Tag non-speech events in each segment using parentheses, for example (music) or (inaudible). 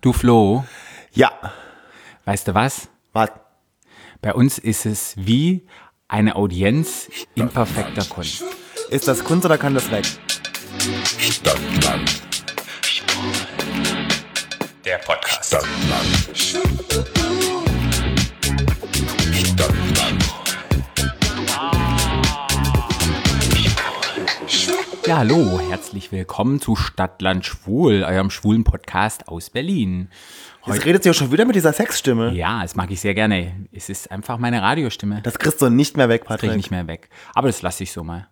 Du Flo, Ja. weißt du was? Was? Bei uns ist es wie eine Audienz in perfekter Kunst. Ist das Kunst oder kann das weg? Stadtland. Der Podcast. Stadtland. Stadtland. Ja, hallo, herzlich willkommen zu Stadtland Schwul, eurem schwulen Podcast aus Berlin. Jetzt redet sie ja schon wieder mit dieser Sexstimme. Ja, das mag ich sehr gerne. Es ist einfach meine Radiostimme. Das kriegst du nicht mehr weg, kriege ich Patrick. nicht mehr weg. Aber das lasse ich so mal.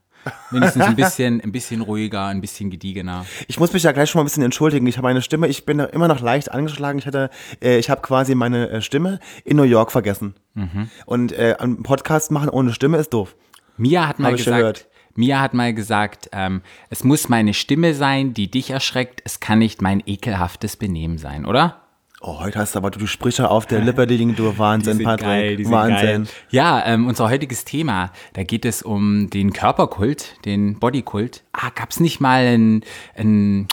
Wenigstens ein bisschen, ein bisschen ruhiger, ein bisschen gediegener. Ich muss mich ja gleich schon mal ein bisschen entschuldigen. Ich habe meine Stimme, ich bin immer noch leicht angeschlagen. Ich hatte, äh, ich habe quasi meine äh, Stimme in New York vergessen. Mhm. Und äh, einen Podcast machen ohne Stimme ist doof. Mia hat mal Hab ich gesagt, gehört. Mia hat mal gesagt, ähm, es muss meine Stimme sein, die dich erschreckt. Es kann nicht mein ekelhaftes Benehmen sein, oder? Oh, heute hast du aber du Sprüche auf der Lippe du Wahnsinn, sind Patrick. geil, die Wahnsinn. geil. Ja, ähm, unser heutiges Thema, da geht es um den Körperkult, den Bodykult. Ah, gab's nicht mal ein, ein,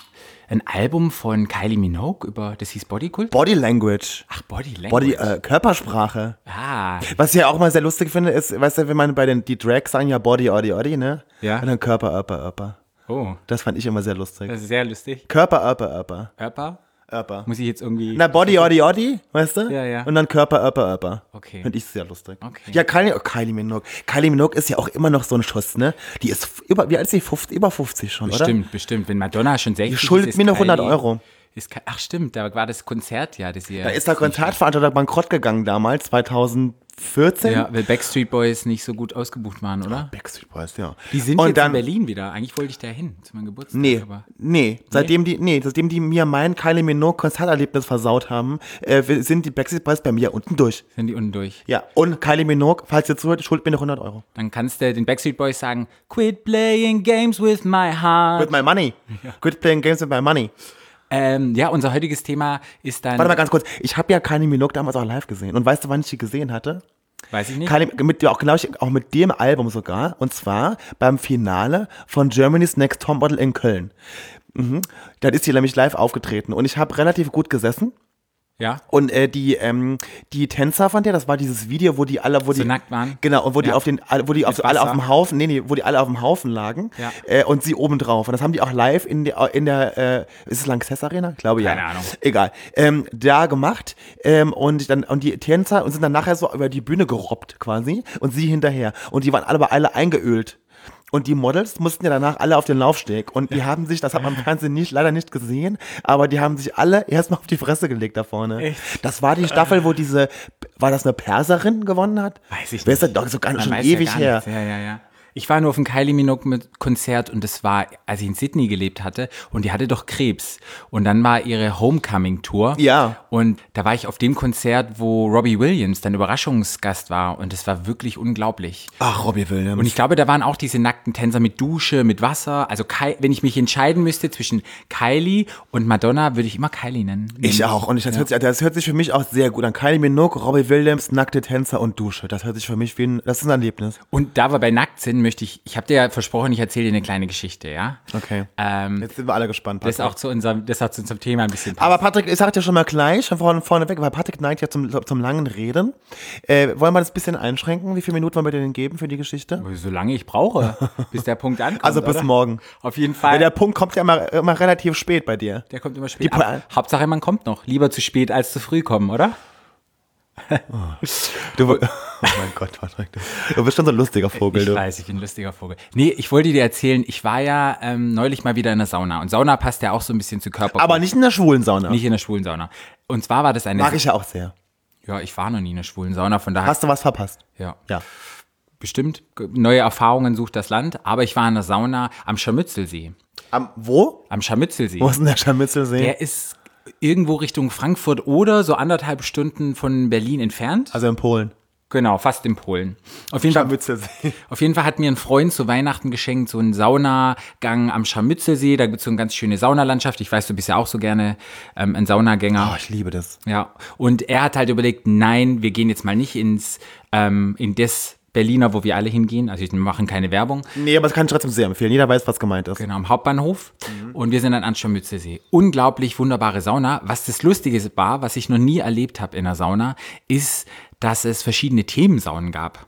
ein Album von Kylie Minogue über, das hieß Bodykult? Body Language. Ach, Body Language. Body, äh, Körpersprache. ah, Was ich ja auch mal sehr lustig finde, ist, weißt du, wenn man bei den, die Drags sagen ja Body, Odi, Odi, ne? Ja. Und dann Körper, Upper, Upper. oh, Das fand ich immer sehr lustig. das ist sehr lustig. Körper, Upper, Upper. Körper? Upper. Muss ich jetzt irgendwie... Na, Body, Odi, Odi, weißt du? Ja, ja. Und dann Körper, Upper, Upper. Okay. Finde ich sehr lustig. Okay. Ja, Kylie, oh, Kylie Minogue. Kylie Minogue ist ja auch immer noch so ein Schuss, ne? Die ist über, wie alt ist sie? 50, über 50 schon, oder? Bestimmt, bestimmt. Wenn Madonna schon 60 Die schuldet ist, ist mir noch 100 Kylie- Euro. Ist, ach stimmt, da war das Konzert ja, das ihr... Da ist der Konzertveranstalter bankrott gegangen damals, 2014. Ja, weil Backstreet Boys nicht so gut ausgebucht waren, oder? Backstreet Boys, ja. Die sind Und jetzt dann, in Berlin wieder. Eigentlich wollte ich da hin, zu meinem Geburtstag. Nee, Aber nee, seitdem die, nee, seitdem die mir mein Kylie Minogue Konzerterlebnis versaut haben, äh, sind die Backstreet Boys bei mir unten durch. sind die unten durch. Ja, und Kylie Minogue, falls ihr zuhört, schuldet mir noch 100 Euro. Dann kannst du den Backstreet Boys sagen, quit playing games with my heart. With my money. (laughs) Quit playing games with my money. Ähm, ja, unser heutiges Thema ist dann, Warte mal ganz kurz, ich habe ja Kylie Minogue damals auch live gesehen. Und weißt du, wann ich die gesehen hatte? weiß ich nicht, Kylie, mit, auch, ich, auch mit dem Album sogar. Und zwar beim Finale von Germany's Next Topmodel in Köln. Mhm. Dann ist sie nämlich live aufgetreten. Und ich habe relativ gut gesessen. Ja, Und äh, die, ähm, die Tänzer von der, das war dieses Video, wo die alle, wo so die nackt waren. Genau, und wo die Ja. auf den, wo die auf, alle auf dem Haufen, nee, nee, wo die alle auf dem Haufen lagen Ja. äh, und sie oben drauf. Und das haben die auch live in der, in der äh, ist es Lanxess Arena? Ich glaube ja. Keine Ahnung. Egal. Ähm, da gemacht ähm, und dann und die Tänzer und sind dann nachher so über die Bühne gerobbt quasi und sie hinterher. Und die waren alle bei alle eingeölt. Und die Models mussten ja danach alle auf den Laufsteg. Und die haben sich, das hat man im Fernsehen nicht, leider nicht gesehen, aber die haben sich alle erstmal auf die Fresse gelegt da vorne. Echt? Das war die Staffel, wo diese, war das eine Perserin gewonnen hat? Weiß ich Wer ist das nicht. doch so ganz schon ewig ja her. Ja, ja, ja. Ich war nur auf dem Kylie Minogue Konzert und das war, als ich in Sydney gelebt hatte und die hatte doch Krebs. Und dann war ihre Homecoming-Tour. Ja. Und da war ich auf dem Konzert, wo Robbie Williams dann Überraschungsgast war und das war wirklich unglaublich. Ach, Robbie Williams. Und ich glaube, da waren auch diese nackten Tänzer mit Dusche, mit Wasser. Also Kai, wenn ich mich entscheiden müsste zwischen Kylie und Madonna, würde ich immer Kylie nennen. ich auch. Und ich, das, hört sich, das hört sich für mich auch sehr gut an. Kylie Minogue, Robbie Williams, nackte Tänzer und Dusche. Das hört sich für mich wie ein, das ist ein Erlebnis. Und da wir bei nackt sind, möchte ich, ich habe dir ja versprochen, ich erzähle dir eine kleine Geschichte, ja? Okay. Ähm, Jetzt sind wir alle gespannt. das Patrick. auch zu unserem, das auch zu unserem Thema ein bisschen passt. Aber Patrick, ich sag dir schon mal gleich, schon vorne, vorne weg, weil Patrick neigt ja zum, zum langen Reden. Äh, wollen wir das ein bisschen einschränken? Wie viele Minuten wollen wir dir denn geben für die Geschichte? Solange ich brauche, (laughs) bis der Punkt ankommt. Also bis oder? morgen. Auf jeden Weil Fall. der Der, Punkt kommt ja immer, immer relativ spät bei dir. kommt immer spät. Ab, Hauptsache, man kommt noch. Lieber zu spät als zu früh kommen, oder? (laughs) Du, oh mein Gott, Patrick. Du, bist schon so ein lustiger Vogel, ich du. weiß, ich bin ein lustiger Vogel. Nee, ich wollte dir erzählen, ich war ja ähm, neulich mal wieder in der Sauna. Und Sauna passt ja auch so ein bisschen zu Körper. Aber nicht in der schwulen Sauna. nicht in der schwulen Sauna. Und zwar war das eine. Mag ich ja auch sehr. ja, ich war noch nie in der schwulen Sauna, von daher. Hast du was verpasst? ja. Ja. Bestimmt. Neue Erfahrungen sucht das Land. Aber ich war in der Sauna am Scharmützelsee. Am, wo? Am Scharmützelsee. Wo ist denn der Scharmützelsee? Der ist irgendwo Richtung Frankfurt oder so anderthalb Stunden von Berlin entfernt. also in Polen. Genau, fast in Polen. Auf jeden, Fall, Scharmützelsee. (laughs) auf jeden Fall hat mir ein Freund zu Weihnachten geschenkt, so einen Saunagang am Scharmützelsee. Da gibt's so eine ganz schöne Saunalandschaft. Ich weiß, du bist ja auch so gerne ähm, ein Saunagänger. Oh, ich liebe das. Ja, und er hat halt überlegt, nein, wir gehen jetzt mal nicht ins, ähm, in das Berliner, wo wir alle hingehen. Also wir machen keine Werbung. Nee, aber das kann ich trotzdem sehr empfehlen. Jeder weiß, was gemeint ist. Genau, am Hauptbahnhof. Und wir sind an Anschau-Mützelsee. Unglaublich wunderbare Sauna. Was das Lustige war, was ich noch nie erlebt habe in der Sauna, ist, dass es verschiedene Themensaunen gab.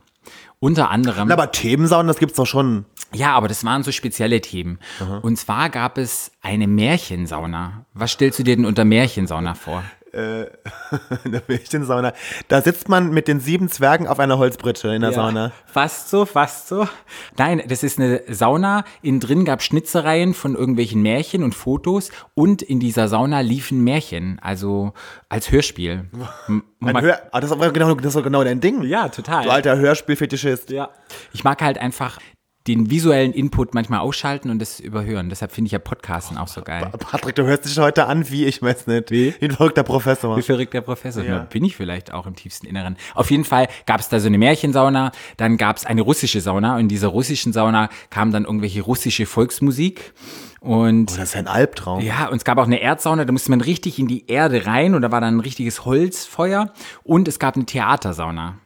Unter anderem. Aber Themensaunen, das gibt's doch schon. Ja, aber das waren so spezielle Themen. Und zwar gab es eine Märchensauna. Was stellst du dir denn unter Märchensauna vor? (laughs) in der Märchensauna. Da sitzt man mit den sieben Zwergen auf einer Holzbritsche in der Sauna. Fast so, fast so. Nein, das ist eine Sauna. Innen drin gab Schnitzereien von irgendwelchen Märchen und Fotos. Und in dieser Sauna liefen Märchen, also als Hörspiel. (laughs) Hör ah, das, ist aber genau, das doch genau dein Ding. ja, total. Du alter Hörspielfetischist. Ja. Ich mag halt einfach den visuellen Input manchmal ausschalten und das überhören. Deshalb finde ich ja Podcasten auch so geil. Patrick, du hörst dich heute an wie, ich weiß nicht, wie ein verrückter Professor. Wie verrückt der Professor. Ja. Bin ich vielleicht auch im tiefsten Inneren. Auf jeden Fall gab es da so eine Märchensauna, dann gab es eine russische Sauna und in dieser russischen Sauna kam dann irgendwelche russische Volksmusik und Das ist ein Albtraum. ja, und es gab auch eine Erdsauna, da musste man richtig in die Erde rein und da war dann ein richtiges Holzfeuer und es gab eine Theatersauna.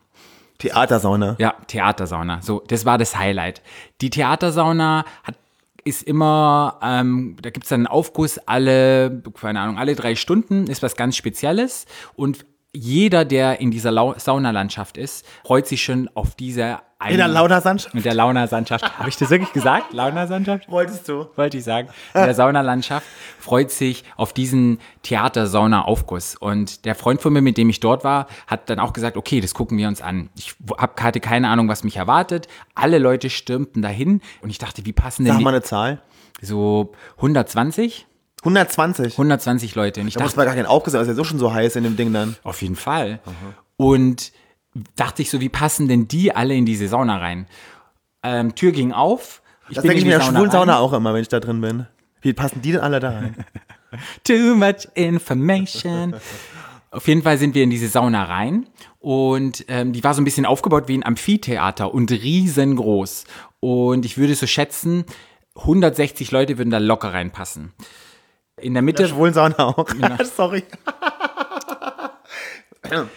Theatersauna. Ja, Theatersauna. So, das war das Highlight. Die Theatersauna hat ist immer, ähm, da gibt's dann einen Aufguss alle, keine Ahnung, alle drei Stunden, ist was ganz Spezielles. Und jeder, der in dieser Lau Saunalandschaft ist, freut sich schon auf diese eine, In der Launersand in der Launersandschaft. Habe ich das wirklich gesagt? Launersandschaft? wolltest du. wollte ich sagen. In der Saunalandschaft freut sich auf diesen Theater-Sauna-Aufguss. Und der Freund von mir, mit dem ich dort war, hat dann auch gesagt, okay, das gucken wir uns an. Ich hab, hatte keine Ahnung, was mich erwartet. Alle Leute stürmten dahin und ich dachte, wie passen denn Sag mal eine Zahl. so 120? 120. 120 Leute. Und ich Da muss dachte, man gar keinen aufgesehen, das ist ja so schon so heiß in dem Ding dann. auf jeden Fall. Und dachte ich so, wie passen denn die alle in diese Sauna rein? Ähm, Tür ging auf. Ich Das bin denke ich in mir in der Sauna schwulen Sauna rein. auch immer, wenn ich da drin bin. Wie passen die denn alle da rein? (laughs) Too much information. Auf jeden Fall sind wir in diese Sauna rein und ähm, die war so ein bisschen aufgebaut wie ein Amphitheater und riesengroß. Und ich würde so schätzen, 160 Leute würden da locker reinpassen. In der In Mitte, der schwulen Sauna auch. (laughs) Sorry.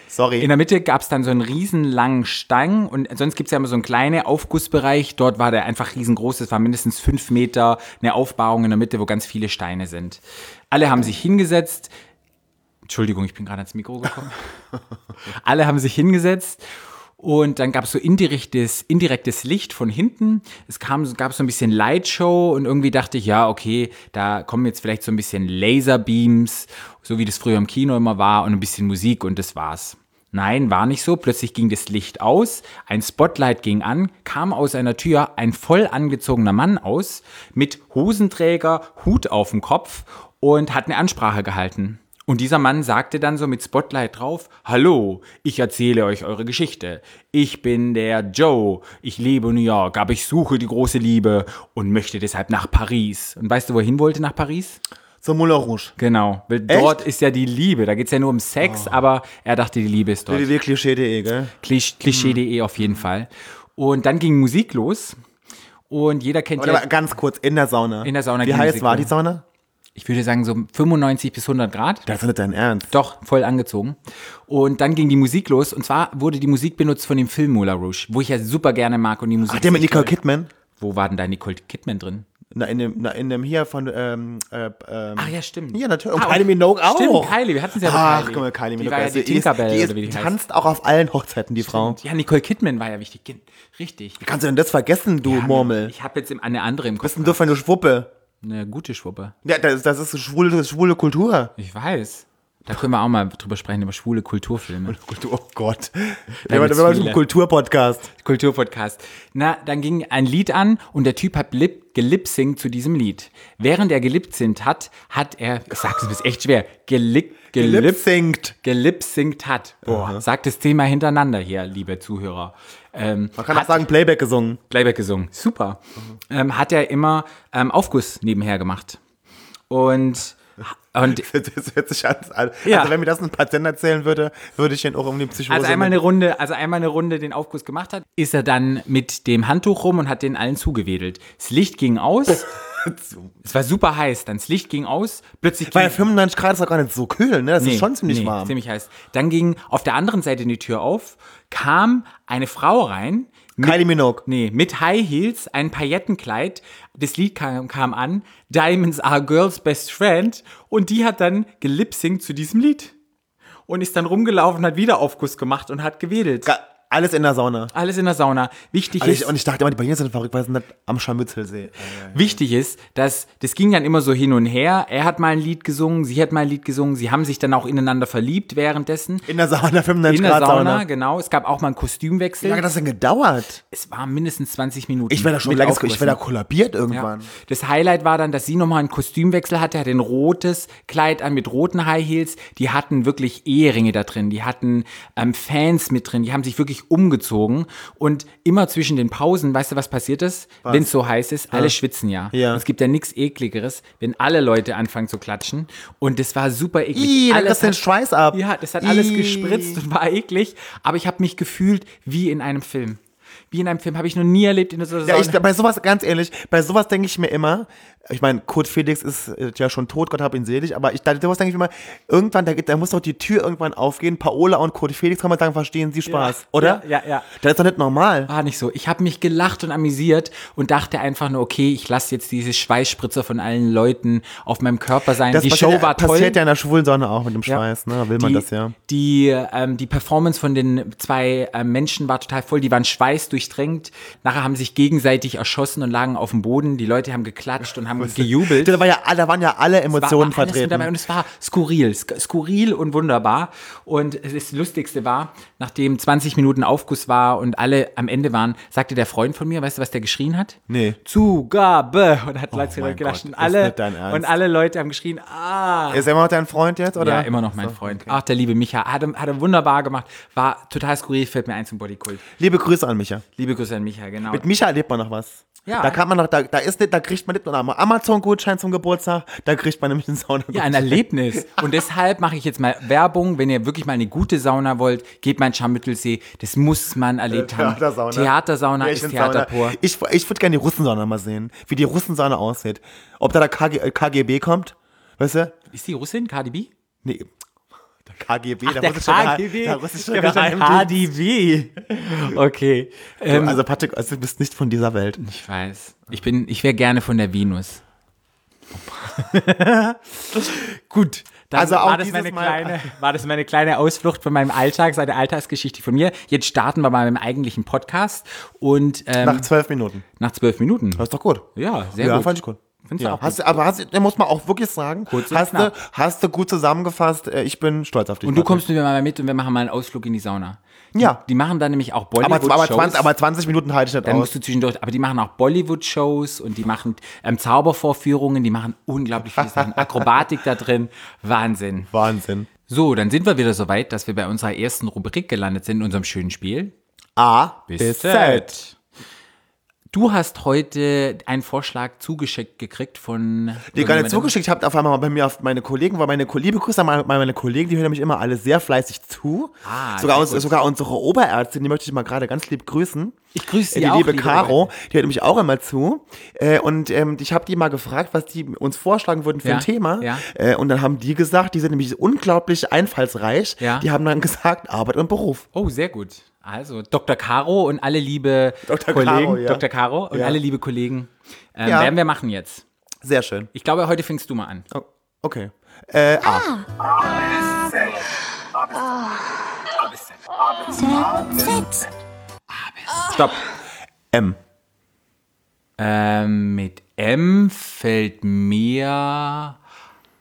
Sorry. in der Mitte gab es dann so einen riesen langen Stang und sonst gibt es ja immer so einen kleinen Aufgussbereich. Dort war der einfach riesengroß. Es war mindestens fünf Meter eine Aufbauung in der Mitte, wo ganz viele Steine sind. Alle haben sich hingesetzt. Entschuldigung, ich bin gerade ans Mikro gekommen. (laughs) Alle haben sich hingesetzt und dann gab es so indirektes, indirektes Licht von hinten. Es kam, gab so ein bisschen Lightshow und irgendwie dachte ich, ja, okay, da kommen jetzt vielleicht so ein bisschen Laserbeams, so wie das früher im Kino immer war und ein bisschen Musik und das war's. Nein, war nicht so. Plötzlich ging das Licht aus, ein Spotlight ging an, kam aus einer Tür ein voll angezogener Mann aus mit Hosenträger, Hut auf dem Kopf und hat eine Ansprache gehalten. Und dieser Mann sagte dann so mit Spotlight drauf, Hallo, ich erzähle euch eure Geschichte. Ich bin der Joe, ich lebe in New York, aber ich suche die große Liebe und möchte deshalb nach Paris. Und weißt du, wohin wollte nach Paris? Zum Moulin Rouge. Genau, weil Echt? dort ist ja die Liebe. Da geht's ja nur um Sex, aber er dachte, die Liebe ist dort. www.klischee.de, gell? Klisch- Klischee.de auf jeden Fall. Und dann ging Musik los. Und jeder kennt Aber ja, ganz kurz, in der Sauna. In der Sauna Wie heiß war die Sauna? Ich würde sagen, so 95 bis 100 Grad. Das ist nicht dein Ernst. Doch, voll angezogen. Und dann ging die Musik los. Und zwar wurde die Musik benutzt von dem Film Moulin Rouge, wo ich ja super gerne mag. Und die Musik Ach, der mit ist Nicole. Kidman? Wo war denn da Nicole Kidman drin? Na, in dem, na, in dem hier von, ähm, äh, ähm, Ach ja, stimmt. Ja, natürlich. Und Ah, Kylie Minogue auch. Stimmt, Kylie. Wir hatten sie ja Ach, Kylie. guck mal, Kylie Die Minogue. war ja also die die ist- Tinkerbell, die oder wie die ist, heißt. tanzt auch auf allen Hochzeiten, die Frau. Ja, Nicole Kidman war ja wichtig. Richtig. Wie kannst du denn das vergessen, du Murmel? Ich habe jetzt eine andere im Was Kopf. ist denn du für eine Schwuppe? Eine gute Schwuppe. Ja, das, das ist schwule, schwule Kultur. Ich weiß. Da können wir auch mal drüber sprechen, über schwule Kulturfilme. Kultur, oh Gott. Wir waren wir im Kulturpodcast. Kulturpodcast. Na, dann ging ein Lied an und der Typ hat lip, gelipsingt zu diesem Lied. Während er gelipsingt hat, hat er, ich sag das ist echt schwer, gelip, gelip, Lip-singt. gelipsingt hat. Boah, sagt das Thema hintereinander hier, liebe Zuhörer. Ähm, Man kann auch sagen, Playback gesungen. Playback gesungen. Super. Ähm, hat er immer ähm, Aufguss nebenher gemacht. Und, und (laughs) Das hört sich an. Also, Ja. wenn mir das ein Patient erzählen würde, würde ich ihn auch um die Psychose. als einmal eine Runde, also einmal eine Runde den Aufguss gemacht hat, ist er dann mit dem Handtuch rum und hat den allen zugewedelt. Das Licht ging aus. (laughs) es war super heiß. Dann das Licht ging aus. Plötzlich Weil ging, 95 Grad ist doch gar nicht so kühl, ne? Das ist schon ziemlich nee, warm. Ziemlich heiß. Dann ging auf der anderen Seite die Tür auf, kam eine Frau rein Kylie Minogue. Nee, mit High Heels, ein Paillettenkleid. Das Lied kam, kam an, Diamonds are Girls Best Friend. Und die hat dann gelipsingt zu diesem Lied. Und ist dann rumgelaufen, hat wieder Aufguss gemacht und hat gewedelt. Ga- Alles in der Sauna. Alles in der Sauna. Wichtig Also ist, und ich dachte immer, die Berliner sind verrückt, weil sie nicht am Scharmützelsee. wichtig ist, dass das ging dann immer so hin und her. Er hat mal ein Lied gesungen, sie hat mal ein Lied gesungen. Sie haben sich dann auch ineinander verliebt währenddessen. In der Sauna, 95 In der Grad Sauna, Sauna. genau. Es gab auch mal einen Kostümwechsel. Wie lange hat das denn gedauert? es war mindestens 20 Minuten. Ich wäre da schon Aufguss, ich wäre da kollabiert Ja. irgendwann. Das Highlight war dann, dass sie nochmal einen Kostümwechsel hatte, hatte ein rotes Kleid an mit roten High Heels. Die hatten wirklich Eheringe da drin, die hatten ähm, Fans mit drin, die haben sich wirklich umgezogen. Und immer zwischen den Pausen, weißt du, was passiert ist? Wenn es so heiß ist, alle schwitzen ja. Ja. Es gibt ja nichts ekligeres, wenn alle Leute anfangen zu klatschen. Und das war super eklig. Dann Alles du den hat- Schweiß ab. Ja, das hat alles Ih. gespritzt und war eklig. Aber ich habe mich gefühlt wie in einem Film. Wie in einem Film habe ich noch nie erlebt in so einer Ja, ich, bei sowas, ganz ehrlich, bei sowas denke ich mir immer, ich meine, Kurt Felix ist äh, ja schon tot, Gott hab ihn selig, aber ich, da, sowas denke ich mir immer, irgendwann, da, da muss doch die Tür irgendwann aufgehen, Paola und Kurt Felix kann man sagen, verstehen sie Spaß, oder? Ja, ja, ja. Das ist doch nicht normal. War nicht so. Ich habe mich gelacht und amüsiert und dachte einfach nur, okay, ich lasse jetzt diese Schweißspritzer von allen Leuten auf meinem Körper sein. Das die passiert, Show war toll. passiert ja in der schwulen Sonne auch mit dem Ja. Schweiß, ne? Da will man die, das ja. Die, ähm, die Performance von den zwei ähm, Menschen war total voll. Die waren schweißdurchdrängt. Nachher haben sich gegenseitig erschossen und lagen auf dem Boden. Die Leute haben geklatscht und haben gejubelt. Da, war ja, da waren ja alle Emotionen mit dabei vertreten. Und es war skurril, sk- skurril und wunderbar. Und das Lustigste war, nachdem 20 Minuten Aufguss war und alle am Ende waren, sagte der Freund von mir, weißt du, was der geschrien hat? Nee. Zugabe! Und hat Leute mein gelacht. Und alle, und alle Leute haben geschrien, ah! Ist er immer noch dein Freund jetzt, oder? Ja, immer noch mein Freund. Ach, der liebe Micha. Hat, er- hat er wunderbar gemacht. War total skurril, fällt mir ein zum Bodykult. Liebe Grüße an Micha. Liebe Grüße an Micha, genau. Mit Micha erlebt man noch was. Ja. Da kann man noch, da, da ist nicht, da kriegt man einen Amazon-Gutschein zum Geburtstag, da kriegt man nämlich einen sauna Ja, ein Erlebnis. Und deshalb mache ich jetzt mal Werbung. Wenn ihr wirklich mal eine gute Sauna wollt, geht mal in Scharmüttelsee. Das muss man erlebt haben. Theatersauna. Theatersauna ist Märchensauna. Theater pur. Ich, ich würde gerne die Russensauna mal sehen, wie die Russensauna aussieht. Ob da der KG, äh, KGB kommt, weißt du? Ist die Russin, KDB? Nee, der KGB, Ach, der russische Geheim- KGB. der russische Der. KDB. Okay. Ähm, Also Patrick, also, du bist nicht von dieser Welt. ich weiß. Ich bin, ich wäre gerne von der Venus. (laughs) Gut. Dann Also auch war, das dieses meine Mal- kleine, war das meine kleine Ausflucht von meinem Alltag, seine Alltagsgeschichte von mir. Jetzt starten wir mal mit dem eigentlichen Podcast und ähm, Nach nach, zwölf Minuten. zwölf Minuten. Das ist doch gut. Ja, sehr ja, gut. fand ich gut. Findest du Ja, auch hast, du- aber hast, du- da muss man auch wirklich sagen, Kurz und hast du, hast du gut zusammengefasst. äh, Ich bin stolz auf dich. Und du kommst mit mir mal mit und wir machen mal einen Ausflug in die Sauna. Die, Ja. Die machen dann nämlich auch aber, Bollywood-Shows. aber, 20, aber 20 Minuten halte ich nicht dann aus. musst du zwischendurch, aber die machen auch Bollywood-Shows und die machen ähm, Zaubervorführungen, die machen unglaublich viele Sachen. (laughs) Akrobatik da drin, Wahnsinn. Wahnsinn. So, dann sind wir wieder so weit, dass wir bei unserer ersten Rubrik gelandet sind in unserem schönen Spiel. A Bis Z. Du hast heute einen Vorschlag zugeschickt gekriegt von. Die gar nicht zugeschickt habt, auf einmal bei mir auf meine Kollegen, weil meine Kollegen, liebe Grüße an meine, meine Kollegen, die hören nämlich immer alle sehr fleißig zu. Ah, sogar, uns, gut. sogar unsere Oberärztin, die möchte ich mal gerade ganz lieb grüßen. Ich grüße sie die auch, liebe liebe Caro, die hört nämlich auch immer zu. Äh, und ähm, ich habe die mal gefragt, was die uns vorschlagen würden für Ja, ein Thema. ja. Äh, und dann haben die gesagt, die sind nämlich unglaublich einfallsreich. Ja. Die haben dann (laughs) gesagt, Arbeit und Beruf. Oh, sehr gut. Also Dr. Caro und alle liebe Dr. Kollegen, Caro, ja. Dr. Caro und Ja. alle liebe Kollegen, ähm, Ja. werden wir machen jetzt. Sehr schön. Ich glaube, heute fängst du mal an. Oh, okay. Äh, A. Z. Stopp. M. Ähm, mit M fällt mir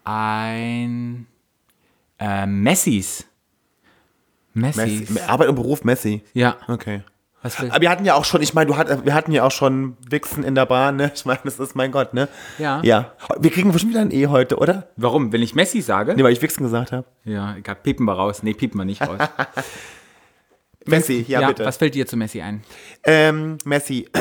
ein ähm, Messis. Messis. Messi. Arbeit und Beruf Messi. Ja. Okay. Aber wir hatten ja auch schon, ich meine, du hat, wir hatten ja auch schon Wichsen in der Bahn, ne? Ich meine, das ist mein Gott, ne? Ja. Ja. Wir kriegen bestimmt wieder ein E heute, oder? warum? Wenn ich Messi sage? Nee, weil ich Wichsen gesagt habe. Ja, egal, piepen wir raus. Nee, piepen wir nicht raus. (laughs) Messi, ja, bitte. Was fällt dir zu Messi ein? Ähm, Messi. (clears throat)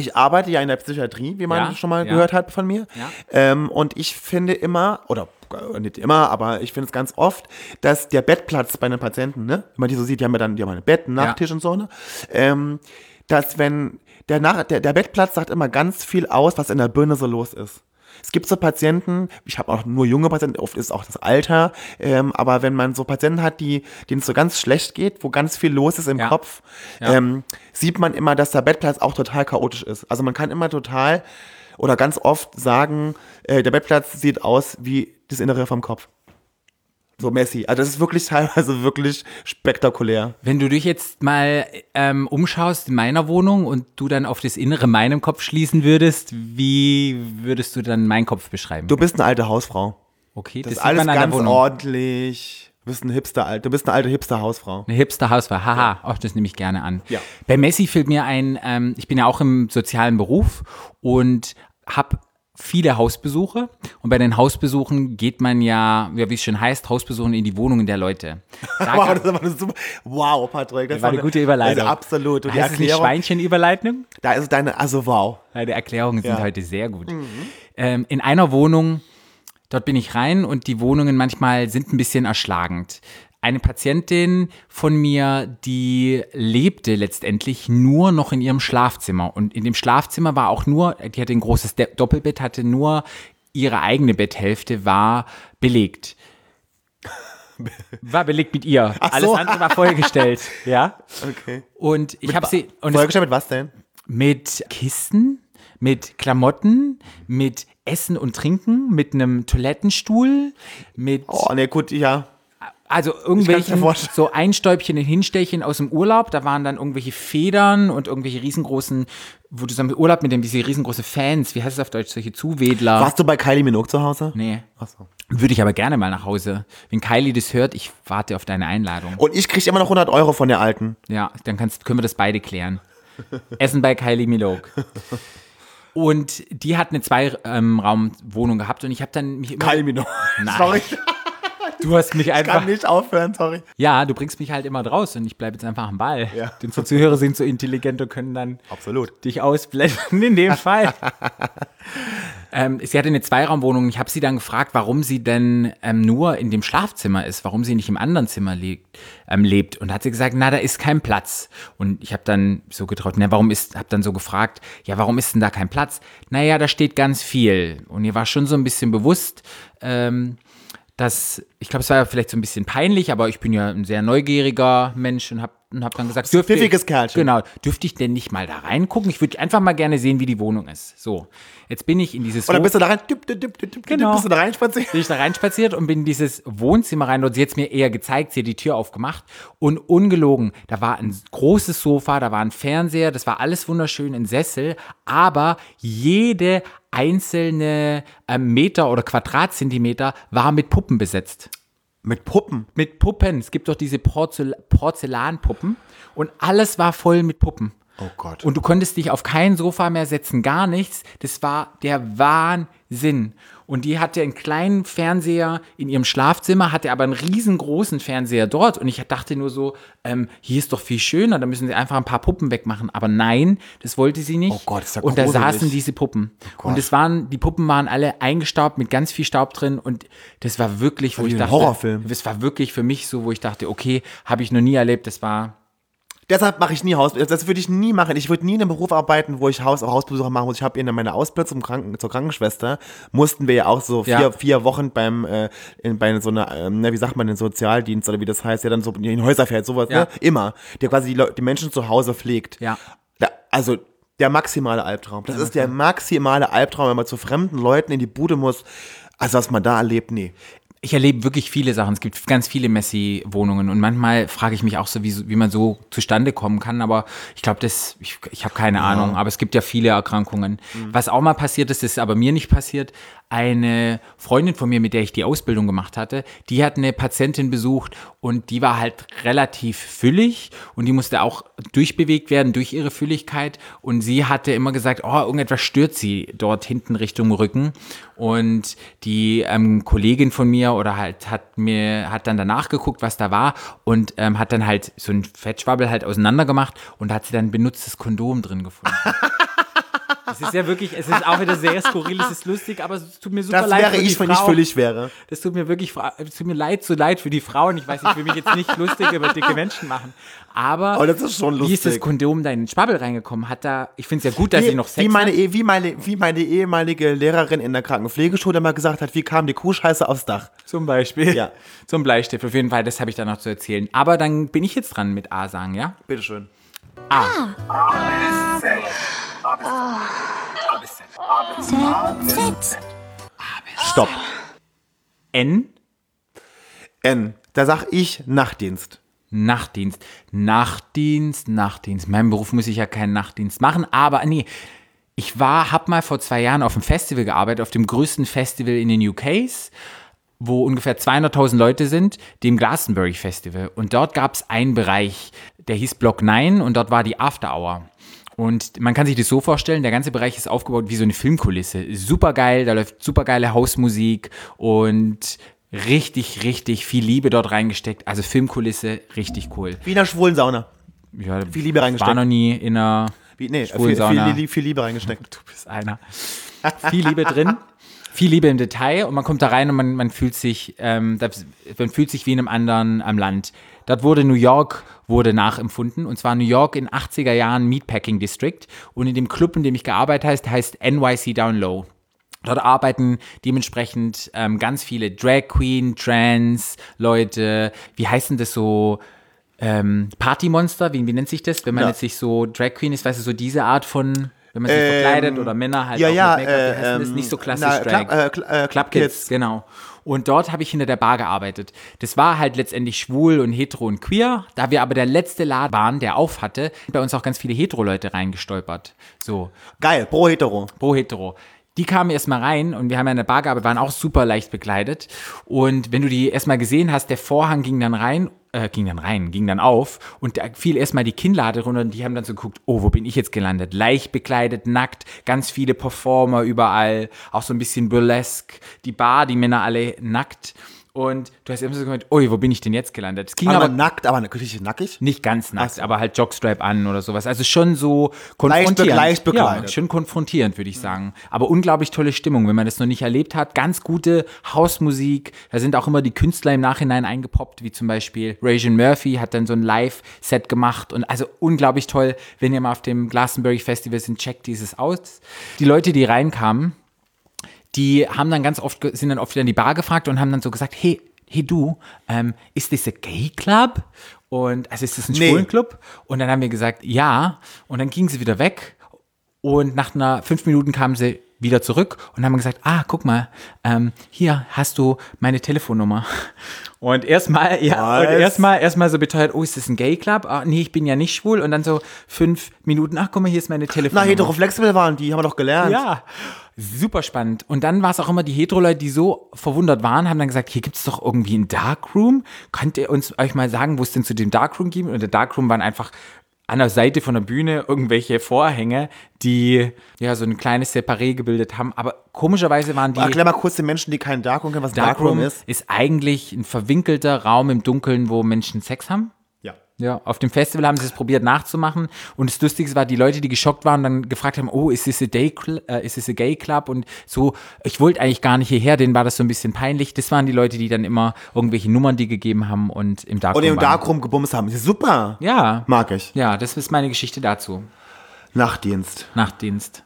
Ich arbeite ja in der Psychiatrie, wie man Ja, schon mal ja. gehört hat von mir. Ja. Ähm, und ich finde immer, oder äh, nicht immer, aber ich finde es ganz oft, dass der Bettplatz bei den Patienten, ne, wenn man die so sieht, die haben ja dann, die haben ein Bett, einen Nachttisch und so, ne, ähm, dass wenn der, Nach der, der Bettplatz sagt immer ganz viel aus, was in der Birne so los ist. Es gibt so Patienten, ich habe auch nur junge Patienten, oft ist auch das Alter, ähm, aber wenn man so Patienten hat, die, denen es so ganz schlecht geht, wo ganz viel los ist im Ja. Kopf, Ja. ähm, sieht man immer, dass der Bettplatz auch total chaotisch ist. Also man kann immer total oder ganz oft sagen, äh, der Bettplatz sieht aus wie das Innere vom Kopf. So Messi. Also das ist wirklich teilweise wirklich spektakulär. Wenn du dich jetzt mal ähm, umschaust in meiner Wohnung und du dann auf das Innere meinem Kopf schließen würdest, wie würdest du dann meinen Kopf beschreiben? Du bist eine alte Hausfrau. okay, Das, das, ist alles ganz ordentlich. Du bist ein Hipster, du bist eine alte Hipster-Hausfrau. Eine Hipster-Hausfrau, haha, auch das nehme ich gerne an. Ja. Bei Messi fällt mir ein, ähm, ich bin ja auch im sozialen Beruf und habe viele Hausbesuche. Und bei den Hausbesuchen geht man ja, wie es schon heißt, Hausbesuchen in die Wohnungen der Leute. (laughs) Wow, das war eine super. Wow, Patrick. Das war eine gute Überleitung. Also absolut. Und die heißt es nicht Erklärung, Schweinchenüberleitung? da ist deine, also wow. Die Erklärungen sind Ja. heute sehr gut. Ähm, in einer Wohnung, dort bin ich rein und die Wohnungen manchmal sind ein bisschen erschlagend. Eine Patientin von mir, die lebte letztendlich nur noch in ihrem Schlafzimmer. Und in dem Schlafzimmer war auch nur, die hatte ein großes Doppelbett, hatte nur ihre eigene Betthälfte war belegt. War belegt mit ihr. Ach Alles so. andere war vollgestellt. (laughs) ja. Okay. Und ich habe sie. Und es- Folgestellt mit was denn? mit Kisten, mit Klamotten, mit Essen und Trinken, mit einem Toilettenstuhl, mit Oh, ne, gut, ja. Also irgendwelchen vorstellen. so Einstäubchen in Hinstellchen aus dem Urlaub. Da waren dann irgendwelche Federn und irgendwelche riesengroßen, wo du im Urlaub mit dem diese riesengroße Fans, wie heißt es auf Deutsch, solche Zuwedler. Warst du bei Kylie Minogue zu Hause? Nee. Achso. Würde ich aber gerne mal nach Hause. Wenn Kylie das hört, ich warte auf deine Einladung. Und ich krieg immer noch 100 Euro von der Alten. Ja, dann kannst, können wir das beide klären. (laughs) Essen bei Kylie Minogue. Und die hat eine Zwei-Raum-Wohnung gehabt und ich habe dann mich immer. Kylie Minogue. Nein. Sorry, (laughs) du hast mich ich einfach. kann nicht aufhören, sorry. Ja, du bringst mich halt immer draus und ich bleibe jetzt einfach am Ball. Ja. Denn unsere Zuhörer sind so intelligent und können dann Absolut. dich ausblenden in dem Fall. (laughs) ähm, sie hatte eine Zweiraumwohnung. Ich habe sie dann gefragt, warum sie denn ähm, nur in dem Schlafzimmer ist, warum sie nicht im anderen Zimmer lebt. Ähm, lebt. Und hat sie gesagt, na, da ist kein Platz. Und ich habe dann so getraut, na, warum ist, habe dann so gefragt, ja, warum ist denn da kein Platz? Naja, da steht ganz viel. Und ihr war schon so ein bisschen bewusst, ähm, dass, ich glaube, es war ja vielleicht so ein bisschen peinlich, aber ich bin ja ein sehr neugieriger Mensch und habe und hab dann gesagt, dürfte pfiffiges ich, Kerlchen. Genau, dürfte ich denn nicht mal da reingucken? Ich würde einfach mal gerne sehen, wie die Wohnung ist. So, jetzt bin ich in dieses Wohn- bist du da rein, düpp, düpp, düpp, düpp, Genau. bist du da rein spaziert. bin ich da reinspaziert und bin in dieses Wohnzimmer rein und sie hat mir eher gezeigt, sie hat die Tür aufgemacht und ungelogen, da war ein großes Sofa, da war ein Fernseher, das war alles wunderschön, ein Sessel, aber jede einzelne ähm, Meter oder Quadratzentimeter war mit Puppen besetzt. Mit Puppen. Mit Puppen. Es gibt doch diese Porzel Porzellanpuppen und alles war voll mit Puppen. Oh Gott. Und du konntest dich auf kein Sofa mehr setzen, gar nichts. Das war der Wahnsinn. Und die hatte einen kleinen Fernseher in ihrem Schlafzimmer, hatte aber einen riesengroßen Fernseher dort. Und ich dachte nur so, ähm, hier ist doch viel schöner, da müssen sie einfach ein paar Puppen wegmachen. Aber nein, das wollte sie nicht. Oh Gott, ist ja Und da. Oh saßen diese Puppen. Gott. und es waren, die Puppen waren alle eingestaubt mit ganz viel Staub drin. Und das war wirklich, wo ich dachte, Horrorfilm. das war wirklich für mich so, wo ich dachte, okay, habe ich noch nie erlebt. Das war Deshalb mache ich nie Haus. Das würde ich nie machen. Ich würde nie in einem Beruf arbeiten, wo ich Haus, Hausbesuche machen muss. Ich habe in meiner Ausbildung zum Kranken, zur Krankenschwester mussten wir ja auch so vier, Ja. vier Wochen beim äh, in, bei so einer, ne, wie sagt man, den Sozialdienst oder wie das heißt, der dann so in Häuser fährt, sowas, Ja. ne? Immer. Der quasi die, die Menschen zu Hause pflegt. Ja. Da, also der maximale Albtraum. Das ist der maximale Albtraum, wenn man zu fremden Leuten in die Bude muss. Also was man da erlebt, nee. Ich erlebe wirklich viele Sachen. Es gibt ganz viele Messi-Wohnungen und manchmal frage ich mich auch so, wie, wie man so zustande kommen kann. Aber ich glaube, das, ich, ich habe keine Ahnung. Aber es gibt ja viele Erkrankungen. Was auch mal passiert ist, ist aber mir nicht passiert. Eine Freundin von mir, mit der ich die Ausbildung gemacht hatte, die hat eine Patientin besucht und die war halt relativ füllig und die musste auch durchbewegt werden durch ihre Fülligkeit. Und sie hatte immer gesagt, oh, irgendetwas stört sie dort hinten Richtung Rücken. Und die ähm, Kollegin von mir oder halt hat mir hat dann danach geguckt, was da war und ähm, hat dann halt so ein Fettschwabbel halt auseinander gemacht und hat sie dann benutztes Kondom drin gefunden. (laughs) Es ist ja wirklich, es ist auch wieder sehr skurril, es ist lustig, aber es tut mir super Das leid wäre für die ich, wenn ich füllig wäre. Das tut mir wirklich, es tut mir leid, so leid für die Frauen. Ich weiß, ich will mich jetzt nicht lustig über dicke Menschen machen. Aber, Aber das ist schon wie ist das lustig. Kondom da in den Spabbel reingekommen? Hat da, ich finde es ja gut, dass sie noch Sex wie, meine, hat. eh- wie, meine, wie meine ehemalige Lehrerin in der Krankenpflegeschule mal gesagt hat, wie kam die Kuhscheiße aufs Dach? Zum Beispiel. Ja. Zum Bleistift. Auf jeden Fall, das habe ich da noch zu erzählen. Aber dann bin ich jetzt dran mit A sagen, ja? Bitteschön. Z. Stopp. N. N. Da sag ich Nachtdienst. Nachtdienst. Nachtdienst, Nachtdienst. In meinem Beruf muss ich ja keinen Nachtdienst machen, aber nee. Ich war, hab mal vor zwei Jahren auf einem Festival gearbeitet, auf dem größten Festival in den UKs, wo ungefähr 200.000 Leute sind, dem Glastonbury Festival. Und dort gab es einen Bereich, der hieß Block 9 und dort war die After Hour. Und man kann sich das so vorstellen, der ganze Bereich ist aufgebaut wie so eine Filmkulisse. Super geil, da läuft super geile Hausmusik und richtig, richtig viel Liebe dort reingesteckt. Also Filmkulisse, richtig cool. Wie in einer schwulen Sauna. Ja, Viel Liebe reingesteckt. War noch nie in einer Wie, nee, viel, schwulen viel, Sauna. viel, viel Liebe reingesteckt. (laughs) Du bist einer. Viel Liebe drin. Viel Liebe im Detail und man kommt da rein und man, man fühlt sich, ähm, man fühlt sich wie in einem anderen am Land. Dort wurde New York wurde nachempfunden und zwar New York in 80er Jahren Meatpacking District und in dem Club, in dem ich gearbeitet heißt, heißt NYC Down Low. Dort arbeiten dementsprechend ähm, ganz viele Drag Queen, Trans Leute. Wie heißt denn das so? Ähm, Partymonster? Wie, wie nennt sich das? Wenn man Ja. jetzt sich so Drag Queen ist, weißt du, so diese Art von, wenn man sich Ähm, verkleidet oder Männer halt ja, auch ja, mit Make-up, äh, ähm, nicht so klassisch na, Drag. Club- äh, Cl- äh, Club Club Kids, Kids. genau. Und dort habe ich hinter der Bar gearbeitet. Das war halt letztendlich schwul und hetero und queer. Da wir aber der letzte Laden waren, der auf hatte, sind bei uns auch ganz viele hetero-Leute reingestolpert. So, Geil, pro hetero. pro hetero. Die kamen erstmal rein und wir haben ja in der Bar gearbeitet, waren auch super leicht bekleidet. Und wenn du die erstmal gesehen hast, der Vorhang ging dann rein, äh, ging dann rein, ging dann auf und da fiel erstmal die Kinnlade runter und die haben dann so geguckt, oh, wo bin ich jetzt gelandet? Leicht bekleidet, nackt, ganz viele Performer überall, auch so ein bisschen burlesque, die Bar, die Männer alle nackt. Und du hast immer so gemeint, ui, wo bin ich denn jetzt gelandet? Es ging Aber, aber, nackt, aber richtig nackig. nicht ganz nackt, aber halt Jockstrap an oder sowas. Also schon so konfrontierend. leicht bekleidet. Ja, schon konfrontierend, würde ich sagen. Aber unglaublich tolle Stimmung, wenn man das noch nicht erlebt hat. Ganz gute Hausmusik. Da sind auch immer die Künstler im Nachhinein eingepoppt, wie zum Beispiel Rajan Murphy hat dann so ein Live-Set gemacht. Und also unglaublich toll, wenn ihr mal auf dem Glastonbury Festival sind, checkt dieses aus. Die Leute, die reinkamen, die haben dann ganz oft, sind dann oft wieder in die Bar gefragt und haben dann so gesagt, hey, hey du, ähm, ist das ein Gay Club? Und also ist das ein Nee. Schwulenclub? Und dann haben wir gesagt, ja. Und dann gingen sie wieder weg und nach einer fünf Minuten kamen sie wieder zurück und haben gesagt, ah, guck mal, ähm, hier hast du meine Telefonnummer. (laughs) Und erstmal, ja, und erstmal, erstmal so beteuert, oh, ist das ein Gay Club? Ah, nee, ich bin ja nicht schwul. Und dann so fünf Minuten, ach, guck mal, hier ist meine Na, Telefonnummer. heteroflexible waren die, haben wir doch gelernt. Ja, super spannend. Und dann war es auch immer die Hetero-Leute, die so verwundert waren, haben dann gesagt, hier gibt es doch irgendwie ein Darkroom. Könnt ihr uns euch mal sagen, wo es denn zu dem Darkroom gibt? Und der Darkroom waren einfach an der Seite von der Bühne irgendwelche Vorhänge, die ja so ein kleines Separé gebildet haben. Aber komischerweise waren die Erklär mal kurz den Menschen, die keinen Darkroom kennen, was Darkroom, Darkroom ist. ist eigentlich ein verwinkelter Raum im Dunkeln, wo Menschen Sex haben. Ja. Auf dem Festival haben sie es probiert nachzumachen und das Lustigste war, die Leute, die geschockt waren, dann gefragt haben, oh, ist es a, Day äh, ist es a Gay Club und so, ich wollte eigentlich gar nicht hierher, denen war das so ein bisschen peinlich. Das waren die Leute, die dann immer irgendwelche Nummern, die gegeben haben und im Darkroom Und im. Darkroom gebumst haben. Super. Ja, Mag ich. ja, das ist meine Geschichte dazu. Nachtdienst. Nachtdienst.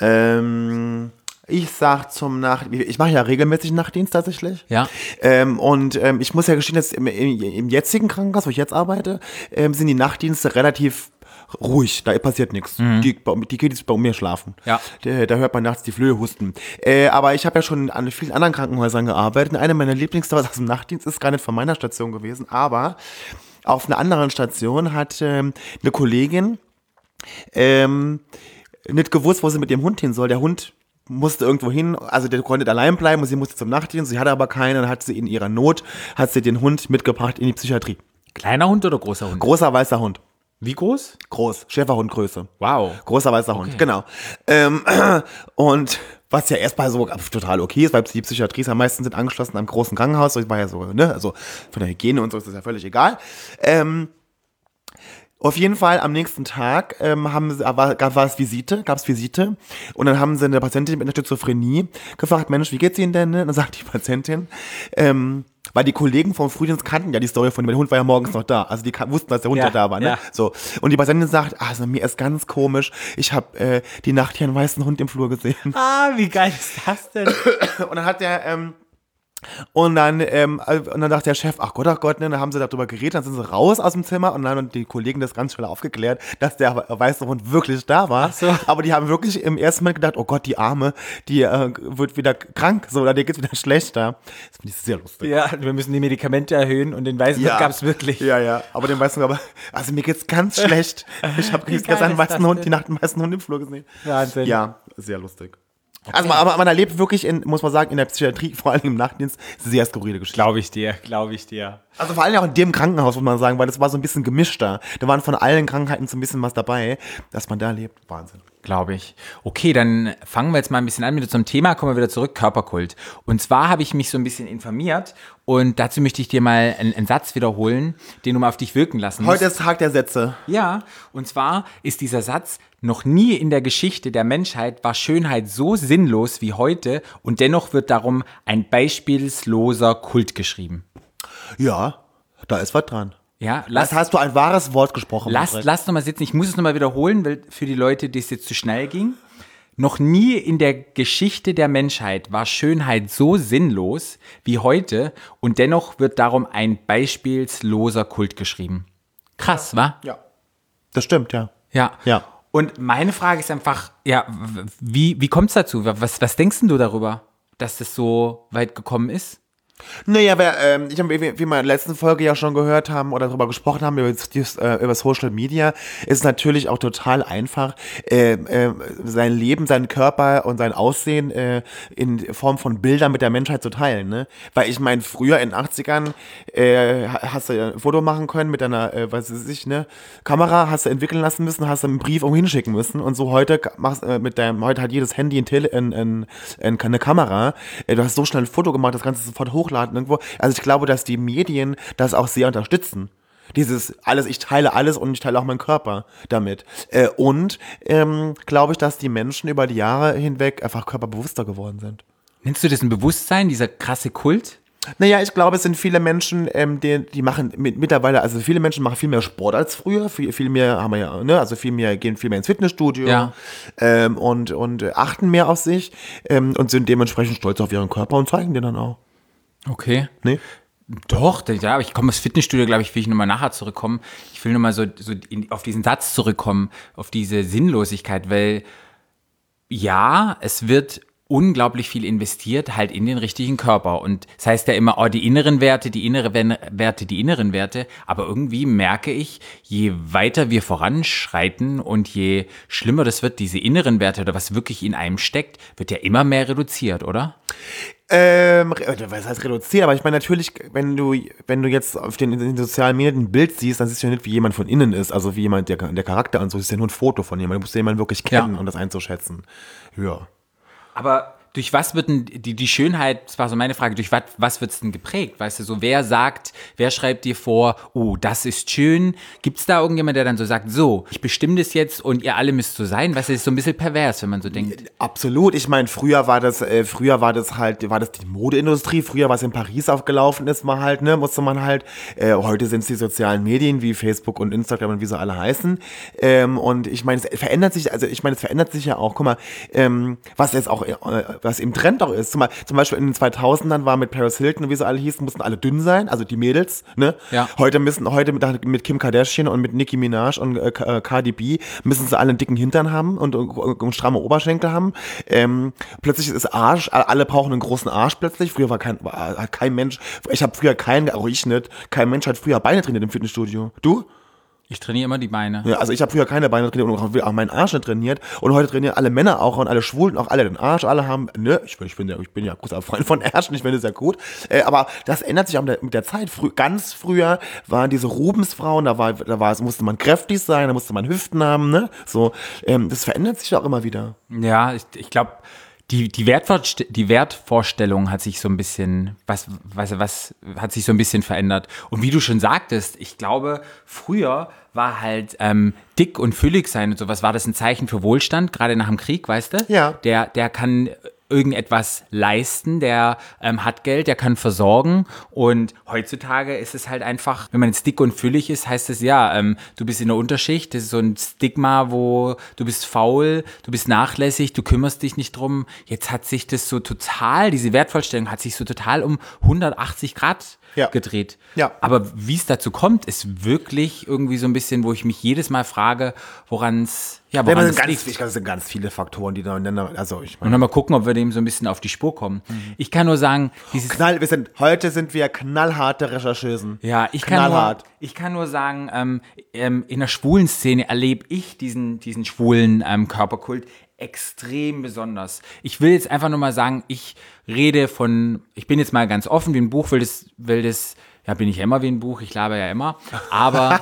Ähm, ich sag zum Nacht, ich mache ja regelmäßig Nachtdienst tatsächlich. Ja. Ähm, und ähm, ich muss ja gestehen, dass im, im, im jetzigen Krankenhaus, wo ich jetzt arbeite, ähm, sind die Nachtdienste relativ ruhig, da passiert nichts. Die, die Kiddies bei mir schlafen. Mhm. Ja. Da, da hört man nachts die Flöhe husten. Äh, aber ich habe ja schon an vielen anderen Krankenhäusern gearbeitet. Eine meiner Lieblingsstories aus dem Nachtdienst ist gar nicht von meiner Station gewesen, aber auf einer anderen Station hat ähm, eine Kollegin ähm, nicht gewusst, wo sie mit dem Hund hin soll. Der Hund musste irgendwo hin, also der konnte nicht allein bleiben und sie musste zum Nachtdienst. Sie hatte aber keinen, dann hat sie in ihrer Not, hat sie den Hund mitgebracht in die Psychiatrie. Kleiner Hund oder großer Hund? Großer weißer Hund. Wie groß? Groß. Schäferhundgröße. Wow. Großer weißer Hund, genau. Ähm, (clears throat) und was ja erstmal so total okay ist, weil die Psychiatrie am meisten sind angeschlossen am großen Krankenhaus. Das war ja so, ne, also von der Hygiene und so ist das ja völlig egal. Ähm, Auf jeden Fall am nächsten Tag ähm, haben sie, war, gab, war es Visite, gab es Visite und dann haben sie eine Patientin mit einer Schizophrenie gefragt, Mensch, wie geht's Ihnen denn? Und dann (laughs) sagt die Patientin, ähm, weil die Kollegen vom Frühdienst kannten ja die Story von dem, der Hund war ja morgens noch da, also die wussten, dass der Hund Ja, ja, da war, ne? ja. So und die Patientin sagt, ah, also mir ist ganz komisch, ich habe äh, die Nacht hier einen weißen Hund im Flur gesehen. Ah, wie geil ist das denn? (coughs) Und dann hat der, ähm, und dann, ähm, und dann dachte der Chef, ach Gott, ach Gott, ne, dann haben sie darüber geredet, dann sind sie raus aus dem Zimmer und dann haben die Kollegen das ganz schnell aufgeklärt, dass der weiße Hund wirklich da war. so. Aber die haben wirklich im ersten Moment gedacht, oh Gott, die Arme, die äh, wird wieder krank, so, oder dir geht's wieder schlechter. Das finde ich sehr lustig. Ja, wir müssen die Medikamente erhöhen und den weißen Hund gab's wirklich. Ja, ja. Aber den weißen Hund, aber, also mir geht's ganz (laughs) schlecht. Ich habe gestern einen weißen Hund, die Nacht einen weißen Hund im Flur gesehen. Wahnsinn. Ja, sehr lustig. Also, man- aber man erlebt wirklich, in, muss man sagen, in der Psychiatrie, (laughs) vor allem im Nachtdienst, sehr skurrile Geschichten. Glaube ich dir, glaube ich dir. Also vor allem auch in dem Krankenhaus, muss man sagen, weil das war so ein bisschen gemischter. Da waren von allen Krankheiten so ein bisschen was dabei, dass man da lebt. Wahnsinn. Glaube ich. Okay, dann fangen wir jetzt mal ein bisschen an mit unserem Thema, kommen wir wieder zurück, Körperkult. Und zwar habe ich mich so ein bisschen informiert und dazu möchte ich dir mal einen, einen Satz wiederholen, den du mal auf dich wirken lassen musst. Heute ist Tag der Sätze. Ja, und zwar ist dieser Satz, noch nie in der Geschichte der Menschheit war Schönheit so sinnlos wie heute und dennoch wird darum ein beispielsloser Kult geschrieben. Ja, da ist was dran. Ja, lass, Das hast du ein wahres Wort gesprochen. lass, Manfred. lass noch mal sitzen. Ich muss es noch mal wiederholen, weil für die Leute, die es jetzt zu schnell ging. Noch nie in der Geschichte der Menschheit war Schönheit so sinnlos wie heute und dennoch wird darum ein beispielsloser Kult geschrieben. Krass, wa? Ja. Das stimmt, ja. Ja. Ja. Und meine Frage ist einfach, ja, wie, wie kommt es dazu? Was, was denkst denn du darüber, dass das so weit gekommen ist? Naja, wer, ähm, ich hab, wie, wie wir in der letzten Folge ja schon gehört haben oder darüber gesprochen haben, über, äh, über Social Media, ist natürlich auch total einfach, äh, äh, sein Leben, seinen Körper und sein Aussehen äh, in Form von Bildern mit der Menschheit zu teilen. Ne? Weil ich meine, früher in den 80ern äh, hast du ein Foto machen können mit deiner, äh, was weiß ich, ne, Kamera, hast du entwickeln lassen müssen, hast du einen Brief irgendwo hinschicken müssen und so heute machst äh, mit deinem, heute hat jedes Handy ein Tele, ein, ein, ein, eine Kamera, äh, du hast so schnell ein Foto gemacht, das du sofort hochladen irgendwo. Also ich glaube, dass die Medien das auch sehr unterstützen. Dieses alles, ich teile alles und ich teile auch meinen Körper damit. Äh, und ähm, glaube ich, dass die Menschen über die Jahre hinweg einfach körperbewusster geworden sind. Nennst du das ein Bewusstsein, dieser krasse Kult? Naja, ich glaube, es sind viele Menschen, ähm, die, die machen mit, mittlerweile, also viele Menschen machen viel mehr Sport als früher, viel, viel mehr haben wir ja, ne, also viel mehr, gehen viel mehr ins Fitnessstudio Ja. ähm, und, und achten mehr auf sich ähm, und sind dementsprechend stolz auf ihren Körper und zeigen den dann auch. Okay. Nee? Doch, ja, aber ich komme ins Fitnessstudio, glaube ich, will ich nochmal nachher zurückkommen. Ich will nochmal so, so in, auf diesen Satz zurückkommen, auf diese Sinnlosigkeit, weil ja, es wird unglaublich viel investiert halt in den richtigen Körper. Und das heißt ja immer, oh, die inneren Werte, die innere Wen- Werte, die inneren Werte. Aber irgendwie merke ich, je weiter wir voranschreiten und je schlimmer das wird, diese inneren Werte oder was wirklich in einem steckt, wird ja immer mehr reduziert, oder? Ähm, äh, was heißt reduziert? Aber ich meine natürlich, wenn du, wenn du jetzt auf den, den sozialen Medien ein Bild siehst, dann siehst du ja nicht, wie jemand von innen ist, also wie jemand, der, der Charakter und so, ist ja nur ein Foto von jemandem. Du musst jemanden wirklich kennen, Ja. um das einzuschätzen. Ja. Aber durch was wird denn die, die Schönheit, das war so meine Frage, durch was, was wird es denn geprägt? Weißt du, so wer sagt, wer schreibt dir vor, oh, das ist schön? Gibt es da irgendjemand, der dann so sagt, so, ich bestimme das jetzt und ihr alle müsst so sein? Weißt du, das ist so ein bisschen pervers, wenn man so denkt. Absolut. Ich meine, früher war das, äh, früher war das halt, war das die Modeindustrie. Früher, was in Paris aufgelaufen ist, war halt, ne, musste man halt. Äh, heute sind es die sozialen Medien wie Facebook und Instagram und wie sie alle heißen. Ähm, und ich meine, es verändert sich, also ich meine, es verändert sich ja auch. Guck mal, ähm, was jetzt auch, äh, was im Trend auch ist. Zum, zum Beispiel in den 2000ern war mit Paris Hilton und wie sie alle hießen, mussten alle dünn sein, also die Mädels, ne? Ja. Heute müssen, heute mit, mit Kim Kardashian und mit Nicki Minaj und äh, äh, Cardi B müssen sie alle einen dicken Hintern haben und, und, und stramme Oberschenkel haben. Ähm, plötzlich ist Arsch, alle brauchen einen großen Arsch plötzlich. Früher war kein, war, kein Mensch, ich habe früher keinen, auch ich nicht, kein Mensch hat früher Beine trainiert im Fitnessstudio. Du? Ich trainiere immer die Beine. Ja, also ich habe früher keine Beine trainiert und auch meinen Arsch nicht trainiert. Und heute trainieren alle Männer auch und alle Schwulen auch alle den Arsch. Alle haben, ne, ich bin, ich bin ja, ich bin ja großer Freund von Ärschen, ich finde es ja gut. Äh, aber das ändert sich auch mit der, mit der Zeit. Frü ganz früher waren diese Rubensfrauen, da war, da war, musste man kräftig sein, da musste man Hüften haben, ne? So, ähm, das verändert sich auch immer wieder. Ja, ich, ich glaube, die, die, Wertvorst die Wertvorstellung hat sich so ein bisschen, was, was, was hat sich so ein bisschen verändert. Und wie du schon sagtest, ich glaube, früher war halt ähm, dick und füllig sein und sowas, war das ein Zeichen für Wohlstand, gerade nach dem Krieg, weißt du? Ja. Der, der kann irgendetwas leisten, der ähm, hat Geld, der kann versorgen. Und heutzutage ist es halt einfach, wenn man jetzt dick und füllig ist, heißt es ja, ähm, du bist in der Unterschicht, das ist so ein Stigma, wo du bist faul, du bist nachlässig, du kümmerst dich nicht drum. Jetzt hat sich das so total, diese Wertvollstellung hat sich so total um 180 Grad Ja. gedreht. Ja. Aber wie es dazu kommt, ist wirklich irgendwie so ein bisschen, wo ich mich jedes Mal frage, woran es ja, Ja, woran das es sind ganz, ich glaube, das sind ganz viele Faktoren, die da miteinander, also ich Und meine, dann mal gucken, ob wir dem so ein bisschen auf die Spur kommen. Ich kann nur sagen, dieses knall, wir sind, heute sind wir knallharte Rechercheusen. ja, ich kann, nur, knallhart. ich kann nur sagen, ähm, ähm, in der schwulen Szene erlebe ich diesen, diesen schwulen ähm, Körperkult extrem besonders. Ich will jetzt einfach nur mal sagen, ich rede von, ich bin jetzt mal ganz offen wie ein Buch, will das, will das, ja, bin ich ja immer wie ein Buch, ich laber ja immer, aber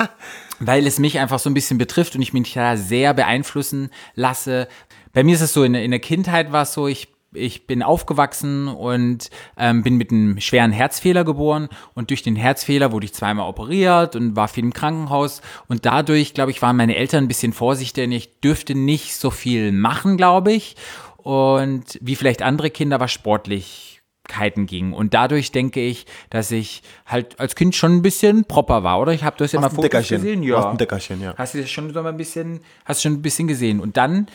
(laughs) weil es mich einfach so ein bisschen betrifft und ich mich da sehr beeinflussen lasse. Bei mir ist es so, in, der- in der Kindheit war es so, ich ich bin aufgewachsen und ähm, bin mit einem schweren Herzfehler geboren und durch den Herzfehler wurde ich zweimal operiert und war viel im Krankenhaus und dadurch, glaube ich, waren meine Eltern ein bisschen vorsichtig und ich dürfte nicht so viel machen, glaube ich und wie vielleicht andere Kinder, was Sportlichkeiten ging und dadurch denke ich, dass ich halt als Kind schon ein bisschen proper war, oder? Ich habe das ja mal Fotos gesehen, ja. ein Dickerchen, ja. Hast du das schon so mal ein bisschen, hast schon ein bisschen gesehen. Und dann,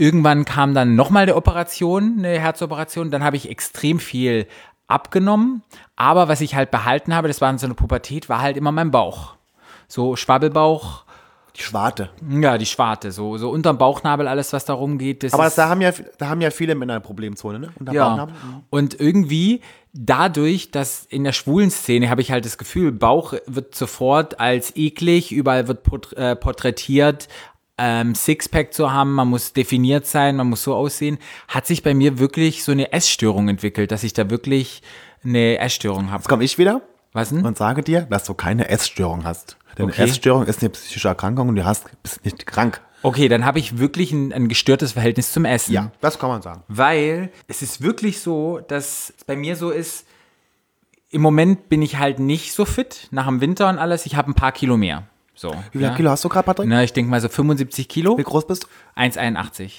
irgendwann kam dann nochmal eine Operation, eine Herzoperation. Dann habe ich extrem viel abgenommen. Aber was ich halt behalten habe, das war so eine Pubertät, war halt immer mein Bauch. So Schwabbelbauch, Die Schwarte. ja, die Schwarte, so, so unterm Bauchnabel, alles, was da rumgeht. Das Aber das, da, haben ja, da haben ja viele Männer eine Problemzone, ne? Und da ja. Bauchnabel. Und irgendwie dadurch, dass in der schwulen Szene habe ich halt das Gefühl, Bauch wird sofort als eklig, überall wird äh, porträtiert, ähm, Sixpack zu haben, man muss definiert sein, man muss so aussehen, hat sich bei mir wirklich so eine Essstörung entwickelt, dass ich da wirklich eine Essstörung habe. Jetzt komme ich wieder Was denn? und sage dir, dass du keine Essstörung hast. Denn Okay. Essstörung ist eine psychische Erkrankung und du hast, bist nicht krank. Okay, dann habe ich wirklich ein, ein gestörtes Verhältnis zum Essen. Ja, das kann man sagen. Weil es ist wirklich so, dass es bei mir so ist, im Moment bin ich halt nicht so fit nach dem Winter und alles. Ich habe ein paar Kilo mehr. So. Wie viel Kilo hast du gerade, Patrick? Na, ich denke mal so 75 Kilo. Wie groß bist du? 1,81.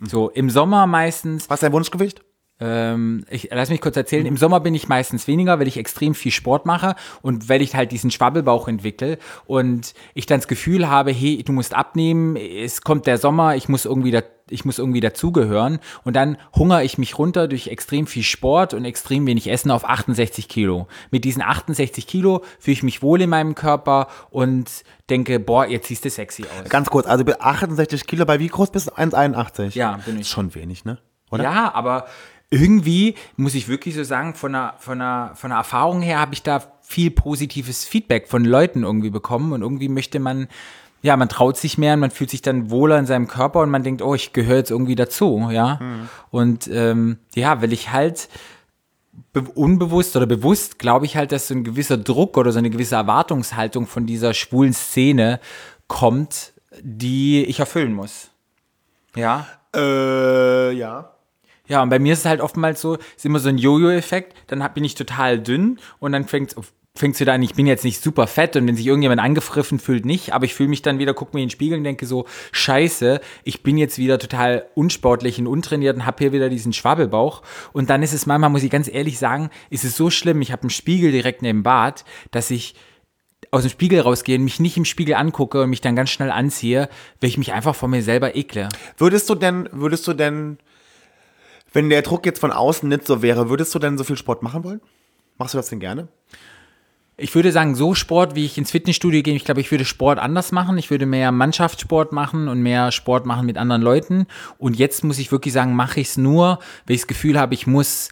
So, im Sommer meistens, Was ist dein Wunschgewicht? Ähm, ich lass mich kurz erzählen, im Sommer bin ich meistens weniger, weil ich extrem viel Sport mache und weil ich halt diesen Schwabbelbauch entwickle und ich dann das Gefühl habe, hey, du musst abnehmen, es kommt der Sommer, ich muss irgendwie da, ich muss irgendwie dazugehören und dann hungere ich mich runter durch extrem viel Sport und extrem wenig Essen auf 68 Kilo. Mit diesen 68 Kilo fühle ich mich wohl in meinem Körper und denke, boah, jetzt siehst du sexy aus. Ganz kurz, also bei 68 Kilo, bei wie groß bist du? 1,81? Ja, bin ich. Ist schon wenig, ne? Oder? Ja, aber irgendwie muss ich wirklich so sagen, von der, von der, von der Erfahrung her habe ich da viel positives Feedback von Leuten irgendwie bekommen und irgendwie möchte man, ja, man traut sich mehr und man fühlt sich dann wohler in seinem Körper und man denkt, oh, ich gehöre jetzt irgendwie dazu, ja. Und ähm, ja, weil ich halt be unbewusst oder bewusst glaube ich halt, dass so ein gewisser Druck oder so eine gewisse Erwartungshaltung von dieser schwulen Szene kommt, die ich erfüllen muss. Ja. Äh, ja. Ja, und bei mir ist es halt oftmals so, ist immer so ein Jojo-Effekt, dann bin ich total dünn und dann fängt fängst du da an, ich bin jetzt nicht super fett und wenn sich irgendjemand angefriffen fühlt, nicht, aber ich fühle mich dann wieder, guck mir in den Spiegel und denke so, scheiße, ich bin jetzt wieder total unsportlich und untrainiert und hab hier wieder diesen Schwabbelbauch. Und dann ist es manchmal, muss ich ganz ehrlich sagen, ist es so schlimm, ich habe einen Spiegel direkt neben dem Bad, dass ich aus dem Spiegel rausgehe und mich nicht im Spiegel angucke und mich dann ganz schnell anziehe, weil ich mich einfach vor mir selber ekle. Würdest du denn, würdest du denn, wenn der Druck jetzt von außen nicht so wäre, würdest du denn so viel Sport machen wollen? Machst du das denn gerne? Ich würde sagen, so Sport, wie ich ins Fitnessstudio gehe, ich glaube, ich würde Sport anders machen. Ich würde mehr Mannschaftssport machen und mehr Sport machen mit anderen Leuten. Und jetzt muss ich wirklich sagen, mache ich es nur, weil ich das Gefühl habe, ich muss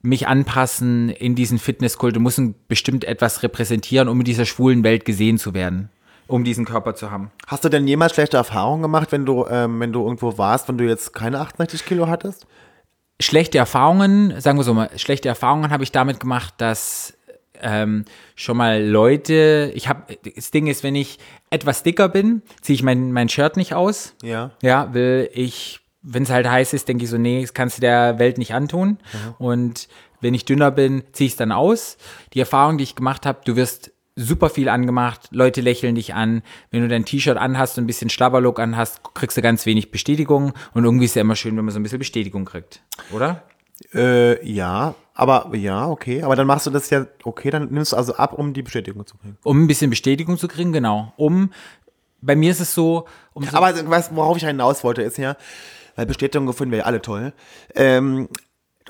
mich anpassen in diesen Fitnesskult und muss bestimmt etwas repräsentieren, um in dieser schwulen Welt gesehen zu werden, um diesen Körper zu haben. Hast du denn jemals schlechte Erfahrungen gemacht, wenn du, ähm, wenn du irgendwo warst, wenn du jetzt keine 68 Kilo hattest? Schlechte Erfahrungen, sagen wir so mal, schlechte Erfahrungen habe ich damit gemacht, dass ähm, schon mal Leute, ich habe, das Ding ist, wenn ich etwas dicker bin, ziehe ich mein, mein Shirt nicht aus. Ja. Ja, will ich wenn es halt heiß ist, denke ich so, nee, das kannst du der Welt nicht antun. Und wenn ich dünner bin, ziehe ich es dann aus. Die Erfahrung, die ich gemacht habe, du wirst super viel angemacht, Leute lächeln dich an. Wenn du dein T-Shirt anhast und ein bisschen Schlabberlook anhast, kriegst du ganz wenig Bestätigung. Und irgendwie ist ja immer schön, wenn man so ein bisschen Bestätigung kriegt, oder? Äh, ja, aber ja, okay. Aber dann machst du das ja, okay, dann nimmst du also ab, um die Bestätigung zu kriegen. Um ein bisschen Bestätigung zu kriegen, genau. Um, bei mir ist es so, um so Aber was, worauf ich hinaus wollte, ist ja, weil Bestätigung finden wir ja alle toll. Ähm,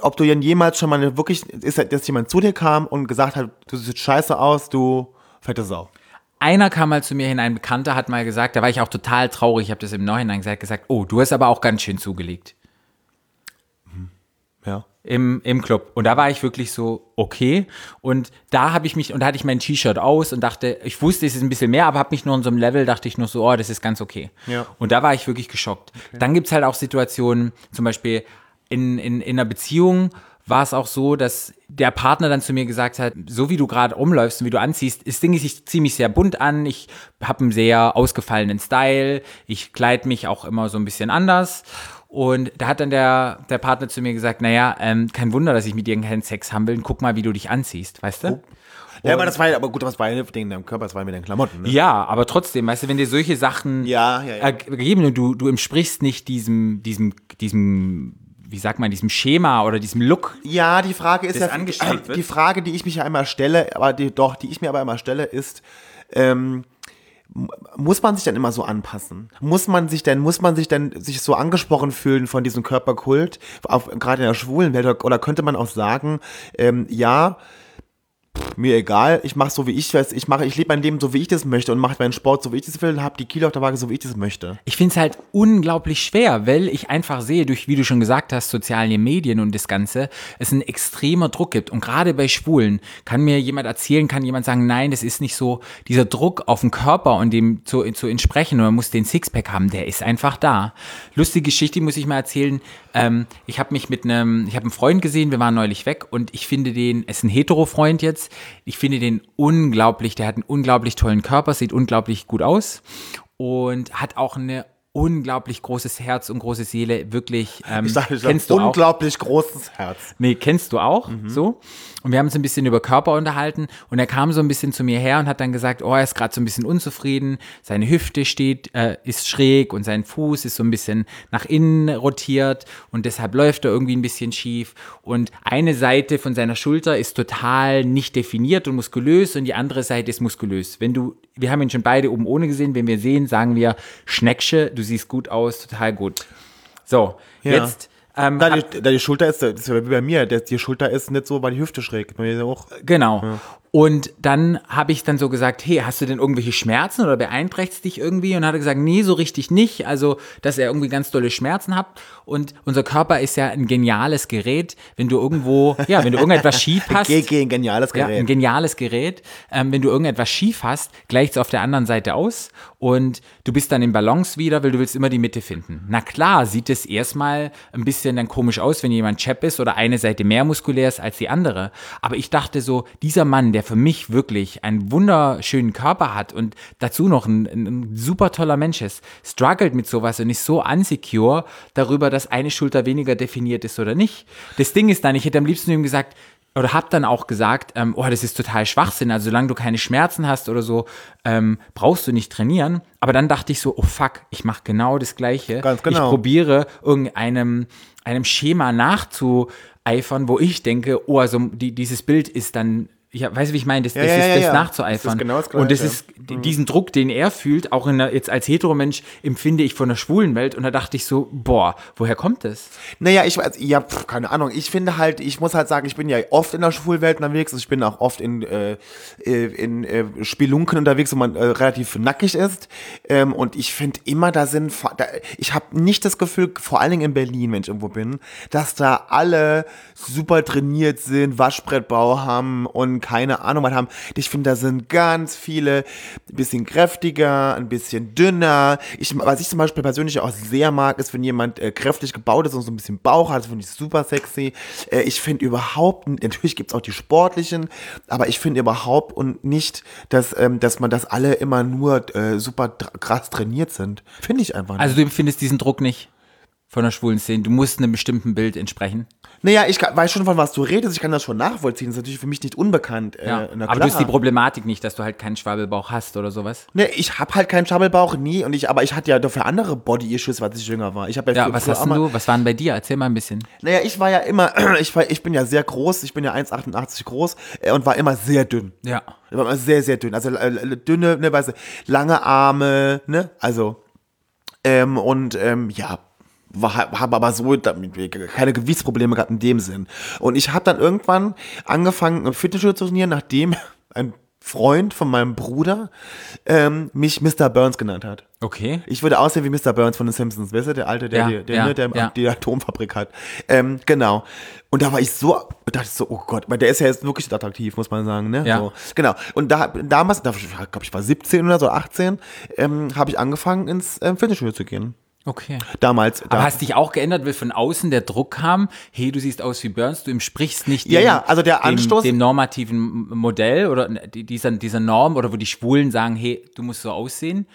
ob du denn jemals schon mal wirklich, ist, dass jemand zu dir kam und gesagt hat, du siehst scheiße aus, du fette Sau. Einer kam mal zu mir hin, ein Bekannter hat mal gesagt, da war ich auch total traurig, ich habe das im Nachhinein gesagt, gesagt, oh, du hast aber auch ganz schön zugelegt Ja. im, im Club. Und da war ich wirklich so, okay. Und da habe ich mich, und da hatte ich mein T-Shirt aus und dachte, ich wusste, es ist ein bisschen mehr, aber habe mich nur in so einem Level, dachte ich nur so, oh, das ist ganz okay. Ja. Und da war ich wirklich geschockt. Dann gibt's halt auch Situationen, zum Beispiel in, in, in einer Beziehung war es auch so, dass der Partner dann zu mir gesagt hat, so wie du gerade rumläufst und wie du anziehst, ist Ding, ich ziehe mich sehr bunt an, ich habe einen sehr ausgefallenen Style, ich kleide mich auch immer so ein bisschen anders. Und da hat dann der, der Partner zu mir gesagt, naja, ähm, kein Wunder, dass ich mit dir keinen Sex haben will, guck mal, wie du dich anziehst, weißt du? Ja, aber das war ja, aber gut, das war ja wegen deinem Körper, das war mit deinen Klamotten, ne? Ja, aber trotzdem, weißt du, wenn dir solche Sachen Ja, ja, ja. ergeben und du, du entsprichst nicht diesem, diesem, diesem, wie sagt man, diesem Schema oder diesem Look. Ja, die Frage ist ja, angestrebt wird. die Frage, die ich mich ja einmal stelle, aber die, doch, die ich mir aber immer stelle, ist, ähm, muss man sich dann immer so anpassen? Muss man sich denn, muss man sich denn sich so angesprochen fühlen von diesem Körperkult, auf, gerade in der schwulen Welt, oder- könnte man auch sagen, ähm, ja, mir egal, ich mache so wie ich weiß, ich mache, ich lebe mein Leben so wie ich das möchte und mache meinen Sport so wie ich das will und habe die Kilo auf der Waage so wie ich das möchte. Ich finde es halt unglaublich schwer, weil ich einfach sehe, durch, wie du schon gesagt hast, soziale Medien und das Ganze, es einen extremer Druck gibt. Und gerade bei Schwulen kann mir jemand erzählen, kann jemand sagen, nein, das ist nicht so, dieser Druck auf den Körper und dem zu, zu entsprechen, man muss den Sixpack haben, der ist einfach da. Lustige Geschichte muss ich mal erzählen. Ähm, ich habe mich mit einem, ich habe einen Freund gesehen, wir waren neulich weg und ich finde den, es ist ein Hetero-Freund jetzt, ich finde den unglaublich, der hat einen unglaublich tollen Körper, sieht unglaublich gut aus und hat auch eine unglaublich großes Herz und große Seele, wirklich. Ähm, Ich sage, ich kennst du auch? unglaublich großes Herz. Nee, kennst du auch, so. Und wir haben uns ein bisschen über Körper unterhalten und er kam so ein bisschen zu mir her und hat dann gesagt, oh, er ist gerade so ein bisschen unzufrieden, seine Hüfte steht, äh, ist schräg und sein Fuß ist so ein bisschen nach innen rotiert und deshalb läuft er irgendwie ein bisschen schief und eine Seite von seiner Schulter ist total nicht definiert und muskulös und die andere Seite ist muskulös. Wenn du, wir haben ihn schon beide oben ohne gesehen, wenn wir sehen, sagen wir, Schnecksche, du siehst gut aus, total gut. So, Ja. jetzt ähm, Da hab- die, da die Schulter ist, das ist ja wie bei mir, die Schulter ist nicht so, weil die Hüfte schräg. Bei mir auch. Genau. Und dann habe ich dann so gesagt, hey, hast du denn irgendwelche Schmerzen oder beeinträchtigt dich irgendwie? Und hat er gesagt, nee, so richtig nicht. Also, dass er irgendwie ganz dolle Schmerzen hat. Und unser Körper ist ja ein geniales Gerät. Wenn du irgendwo, ja, wenn du irgendetwas schief (laughs) hast. GG, ein geniales Ja, Gerät. ein geniales Gerät. Ähm, wenn du irgendetwas schief hast, gleicht es auf der anderen Seite aus und du bist dann in Balance wieder, weil du willst immer die Mitte finden. Na klar, sieht es erstmal ein bisschen dann komisch aus, wenn jemand Chap ist oder eine Seite mehr muskulär ist als die andere. Aber ich dachte so, dieser Mann, der für mich wirklich einen wunderschönen Körper hat und dazu noch ein, ein, super toller Mensch ist, struggelt mit sowas und ist so unsecure darüber, dass eine Schulter weniger definiert ist oder nicht. Das Ding ist dann, ich hätte am liebsten ihm gesagt, oder hab dann auch gesagt, ähm, oh, das ist total Schwachsinn. Also solange du keine Schmerzen hast oder so, ähm, brauchst du nicht trainieren. Aber dann dachte ich so, oh fuck, ich mache genau das Gleiche. Ganz genau. Ich probiere irgendeinem einem Schema nachzueifern, wo ich denke, oh, also die, dieses Bild ist dann ja, weißt du, wie ich meine, das, das ja, ist das ja. nachzueifern. Das ist genau das und das Gleiche. ist d- diesen Druck, den er fühlt, auch in der, jetzt als Heteromensch, empfinde ich von der schwulen Welt. Und da dachte ich so, boah, woher kommt das? Naja, ich weiß, ja, pf, keine Ahnung. Ich finde halt, ich muss halt sagen, ich bin ja oft in der Schwulwelt unterwegs. Ich bin auch oft in, äh, äh, in äh, Spelunken unterwegs, wo man äh, relativ nackig ist. Ähm, und ich finde immer, da sind, da, ich habe nicht das Gefühl, vor allen Dingen in Berlin, wenn ich irgendwo bin, dass da alle super trainiert sind, Waschbrettbau haben und keine Ahnung was haben. Ich finde, da sind ganz viele ein bisschen kräftiger, ein bisschen dünner. Ich, was ich zum Beispiel persönlich auch sehr mag, ist, wenn jemand äh, kräftig gebaut ist und so ein bisschen Bauch hat. Das finde ich super sexy. Äh, ich finde überhaupt, natürlich gibt es auch die sportlichen, aber ich finde überhaupt und nicht, dass, ähm, dass man das alle immer nur äh, super krass trainiert sind. Finde ich einfach nicht. Also du empfindest diesen Druck nicht. Von der schwulen Szene? Du musst einem bestimmten Bild entsprechen. Naja, ich kann- weiß schon, von was du redest. Ich kann das schon nachvollziehen. Das ist natürlich für mich nicht unbekannt. Äh, Aber du hast die. Problematik nicht, dass du halt keinen Schwabelbauch hast oder sowas. Nee, ich hab halt keinen Schabelbauch, nie. Und ich, aber ich hatte ja dafür andere Body-Issues, als ich jünger war. Ich ja, Ja, was hast du? Was waren bei dir? Erzähl mal ein bisschen. Naja, ich war ja immer, (clears throat) ich, war, ich bin ja sehr groß, ich bin ja 1,88 groß äh, und war immer sehr dünn. Ja. Ich war immer sehr, sehr dünn. Also äh, dünne, ne, weißt du, lange Arme, ne? Also, ähm, und ähm, ja, habe aber so damit keine Gewichtsprobleme gehabt in dem Sinn. Und ich habe dann irgendwann angefangen, im Fitnessstudio zu trainieren, nachdem (laughs) ein Freund von meinem Bruder ähm, mich Mr. Burns genannt hat. Okay. Ich würde aussehen wie Mr. Burns von den Simpsons, weißt du, der alte, der, Ja, die, der, ja, ne, der ja. die Atomfabrik hat. Ähm, genau. Und da war ich so, dachte ich so, oh Gott, weil der ist ja jetzt wirklich attraktiv, muss man sagen, ne? Ja. So, genau. Und da, damals, da, ich glaube, ich war 17 oder so, 18, ähm, habe ich angefangen, ins ähm, Fitnessstudio zu gehen. Okay. Damals. Aber da, hast dich auch geändert, weil von außen der Druck kam, hey, du siehst aus wie Burns, du entsprichst nicht Ja, ja, also der Anstoß- dem, dem normativen Modell oder die- dieser, dieser Norm oder wo die Schwulen sagen, hey, du musst so aussehen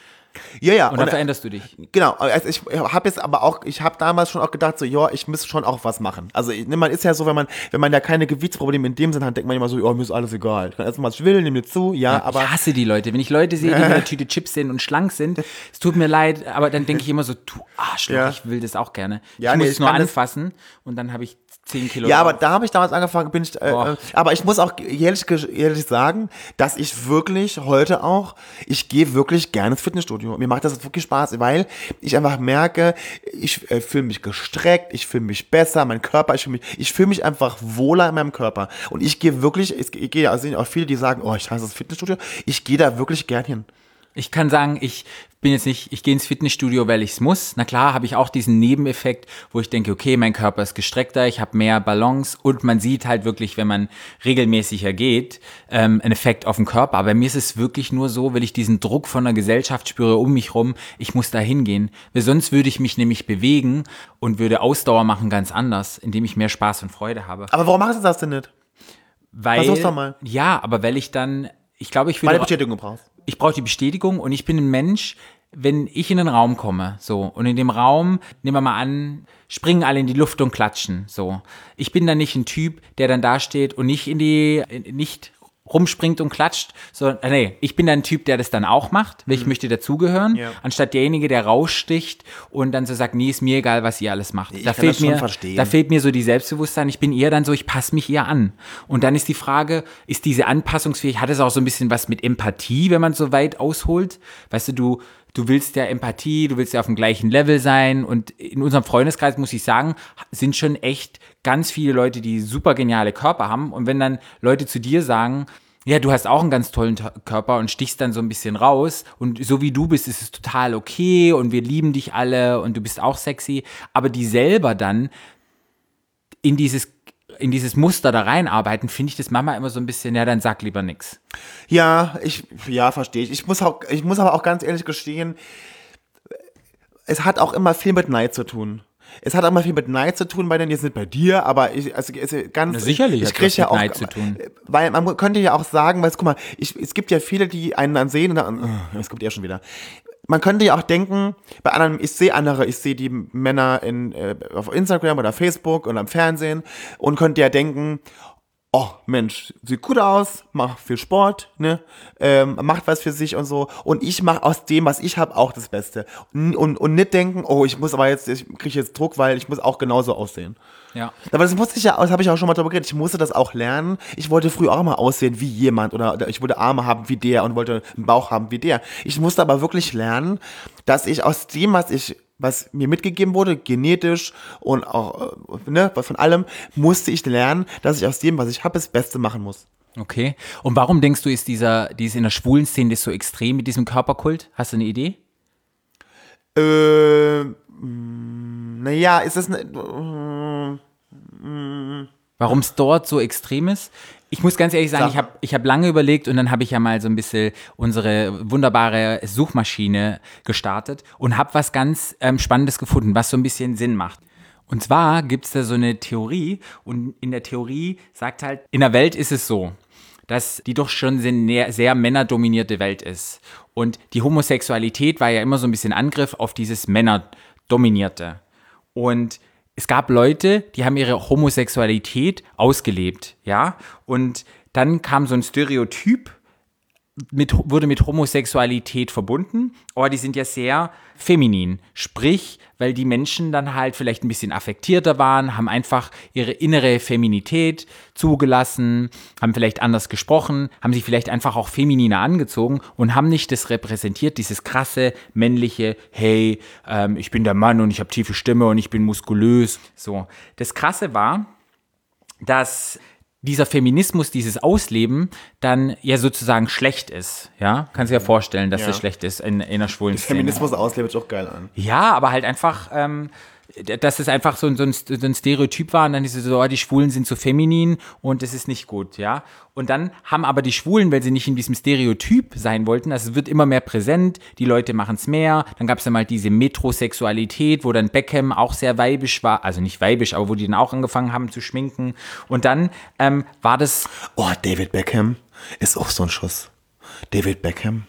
ja, ja. und dann Und, veränderst du dich. Genau, also ich habe jetzt aber auch, ich habe damals schon auch gedacht, so, ja, ich muss schon auch was machen. Also ne, man ist ja so, wenn man, wenn man ja keine Gewichtsprobleme in dem Sinn hat, denkt man immer so, ja, mir ist alles egal. Ich kann essen, was ich will, nehme mir zu, ja, aber ich hasse die Leute. Wenn ich Leute sehe, die mit einer (laughs) Tüte Chips sind und schlank sind, es tut mir leid, aber dann denke ich immer so, du Arschloch, Ja. ich will das auch gerne. Ja, ich nee, muss ich es nur anfassen und dann habe ich 10 Kilo. Ja, aber da habe ich damals angefangen, bin ich, äh, äh, aber ich muss auch ehrlich, ehrlich sagen, dass ich wirklich heute auch, ich gehe wirklich gerne ins Fitnessstudio. Mir macht das wirklich Spaß, weil ich einfach merke, ich äh, fühle mich gestreckt, ich fühle mich besser, mein Körper, ich fühle mich, ich fühle mich einfach wohler in meinem Körper. Und ich gehe wirklich, ich, ich gehe, also auch viele, die sagen, oh, ich hasse das Fitnessstudio. Ich gehe da wirklich gern hin. Ich kann sagen, ich bin jetzt nicht, ich gehe ins Fitnessstudio, weil ich es muss. Na klar, habe ich auch diesen Nebeneffekt, wo ich denke, okay, mein Körper ist gestreckter, ich habe mehr Balance und man sieht halt wirklich, wenn man regelmäßiger geht, ähm, einen Effekt auf den Körper. Aber mir ist es wirklich nur so, weil ich diesen Druck von der Gesellschaft spüre um mich rum, ich muss da hingehen. Weil sonst würde ich mich nämlich bewegen und würde Ausdauer machen ganz anders, indem ich mehr Spaß und Freude habe. Aber warum machst du das denn nicht? Weil, Versuch's doch mal. Ja, aber weil ich dann, ich glaube, ich Weil würde du Bestätigung brauchst. Ich brauche die Bestätigung und ich bin ein Mensch, wenn ich in den Raum komme, so, und in dem Raum, nehmen wir mal an, springen alle in die Luft und klatschen, so. Ich bin dann nicht ein Typ, der dann da steht und nicht in die, nicht rumspringt und klatscht, sondern, äh, nee, ich bin dann ein Typ, der das dann auch macht, weil ich möchte dazugehören, Mhm. Ja. anstatt derjenige, der raussticht und dann so sagt, nee, ist mir egal, was ihr alles macht. Ich da kann fehlt mir, verstehen. da fehlt mir so die Selbstbewusstsein. Ich bin eher dann so, ich passe mich eher an. Und dann ist die Frage, ist diese Anpassungsfähigkeit, hat es auch so ein bisschen was mit Empathie, wenn man so weit ausholt? Weißt du, du, du willst ja Empathie, du willst ja auf dem gleichen Level sein. Und in unserem Freundeskreis, muss ich sagen, sind schon echt ganz viele Leute, die super geniale Körper haben. Und wenn dann Leute zu dir sagen, ja, du hast auch einen ganz tollen Körper und stichst dann so ein bisschen raus. Und so wie du bist, ist es total okay und wir lieben dich alle und du bist auch sexy. Aber die selber dann in dieses, in dieses Muster da reinarbeiten, finde ich das Mama immer so ein bisschen, ja, dann sag lieber nix. Ja, ich, ja, verstehe ich. Ich muss, auch, ich muss aber auch ganz ehrlich gestehen, es hat auch immer viel mit Neid zu tun. Es hat auch immer viel mit Neid zu tun, bei denen jetzt nicht bei dir, aber ich, also, ganz. Na, sicherlich ich hat's krieg was ja auch, Neid zu tun. Weil man könnte ja auch sagen, weil, guck mal, ich, es gibt ja viele, die einen dann sehen und dann, oh, es kommt ja schon wieder. Man könnte ja auch denken, bei anderen, ich sehe andere, ich sehe die Männer in, äh, auf Instagram oder Facebook oder im Fernsehen und könnte ja denken, oh Mensch, sieht gut aus, macht viel Sport, ne, ähm, macht was für sich und so. Und ich mache aus dem, was ich habe, auch das Beste. Und, und, und nicht denken, oh, ich muss aber jetzt, ich kriege jetzt Druck, weil ich muss auch genauso aussehen. Ja. Aber das musste ich ja, das habe ich auch schon mal drüber geredet. Ich musste das auch lernen. Ich wollte früher auch mal aussehen wie jemand oder, oder ich wollte Arme haben wie der und wollte einen Bauch haben wie der. Ich musste aber wirklich lernen, dass ich aus dem, was ich was mir mitgegeben wurde, genetisch und auch äh, ne, von allem, musste ich lernen, dass ich aus dem, was ich habe, das Beste machen muss. Okay. Und warum denkst du, ist dieser, dieses in der schwulen Szene das so extrem mit diesem Körperkult? Hast du eine Idee? Äh, mh, naja, ist das ne, Warum es dort so extrem ist? Ich muss ganz ehrlich sagen, Sag. ich habe ich hab lange überlegt und dann habe ich ja mal so ein bisschen unsere wunderbare Suchmaschine gestartet und habe was ganz ähm, Spannendes gefunden, was so ein bisschen Sinn macht. Und zwar gibt es da so eine Theorie und in der Theorie sagt halt, in der Welt ist es so, dass die doch schon sehr, sehr männerdominierte Welt ist. Und die Homosexualität war ja immer so ein bisschen Angriff auf dieses Männerdominierte. Und es gab Leute, die haben ihre Homosexualität ausgelebt, ja. Und dann kam so ein Stereotyp, mit, wurde mit Homosexualität verbunden, aber die sind ja sehr feminin. Sprich, weil die Menschen dann halt vielleicht ein bisschen affektierter waren, haben einfach ihre innere Feminität zugelassen, haben vielleicht anders gesprochen, haben sich vielleicht einfach auch femininer angezogen und haben nicht das repräsentiert, dieses krasse männliche, hey, ähm, ich bin der Mann und ich habe tiefe Stimme und ich bin muskulös. So. Das Krasse war, dass dieser Feminismus, dieses Ausleben dann ja sozusagen schlecht ist. Ja, kannst du dir ja vorstellen, dass Ja. das schlecht ist in, in einer schwulen Szene. Feminismus ausleben ist auch geil an. Ja, aber halt einfach, ähm, dass es einfach so, ein- so, ein, Stereotyp war und dann es so, oh, die Schwulen sind so feminin und das ist nicht gut, ja. Und dann haben aber die Schwulen, weil sie nicht in diesem Stereotyp sein wollten, also es wird immer mehr präsent, die Leute machen es mehr, dann gab es dann mal diese Metrosexualität, wo dann Beckham auch sehr weibisch war, also nicht weibisch, aber wo die dann auch angefangen haben zu schminken und dann ähm, war das, Oh, David Beckham ist auch so ein Schuss. David Beckham.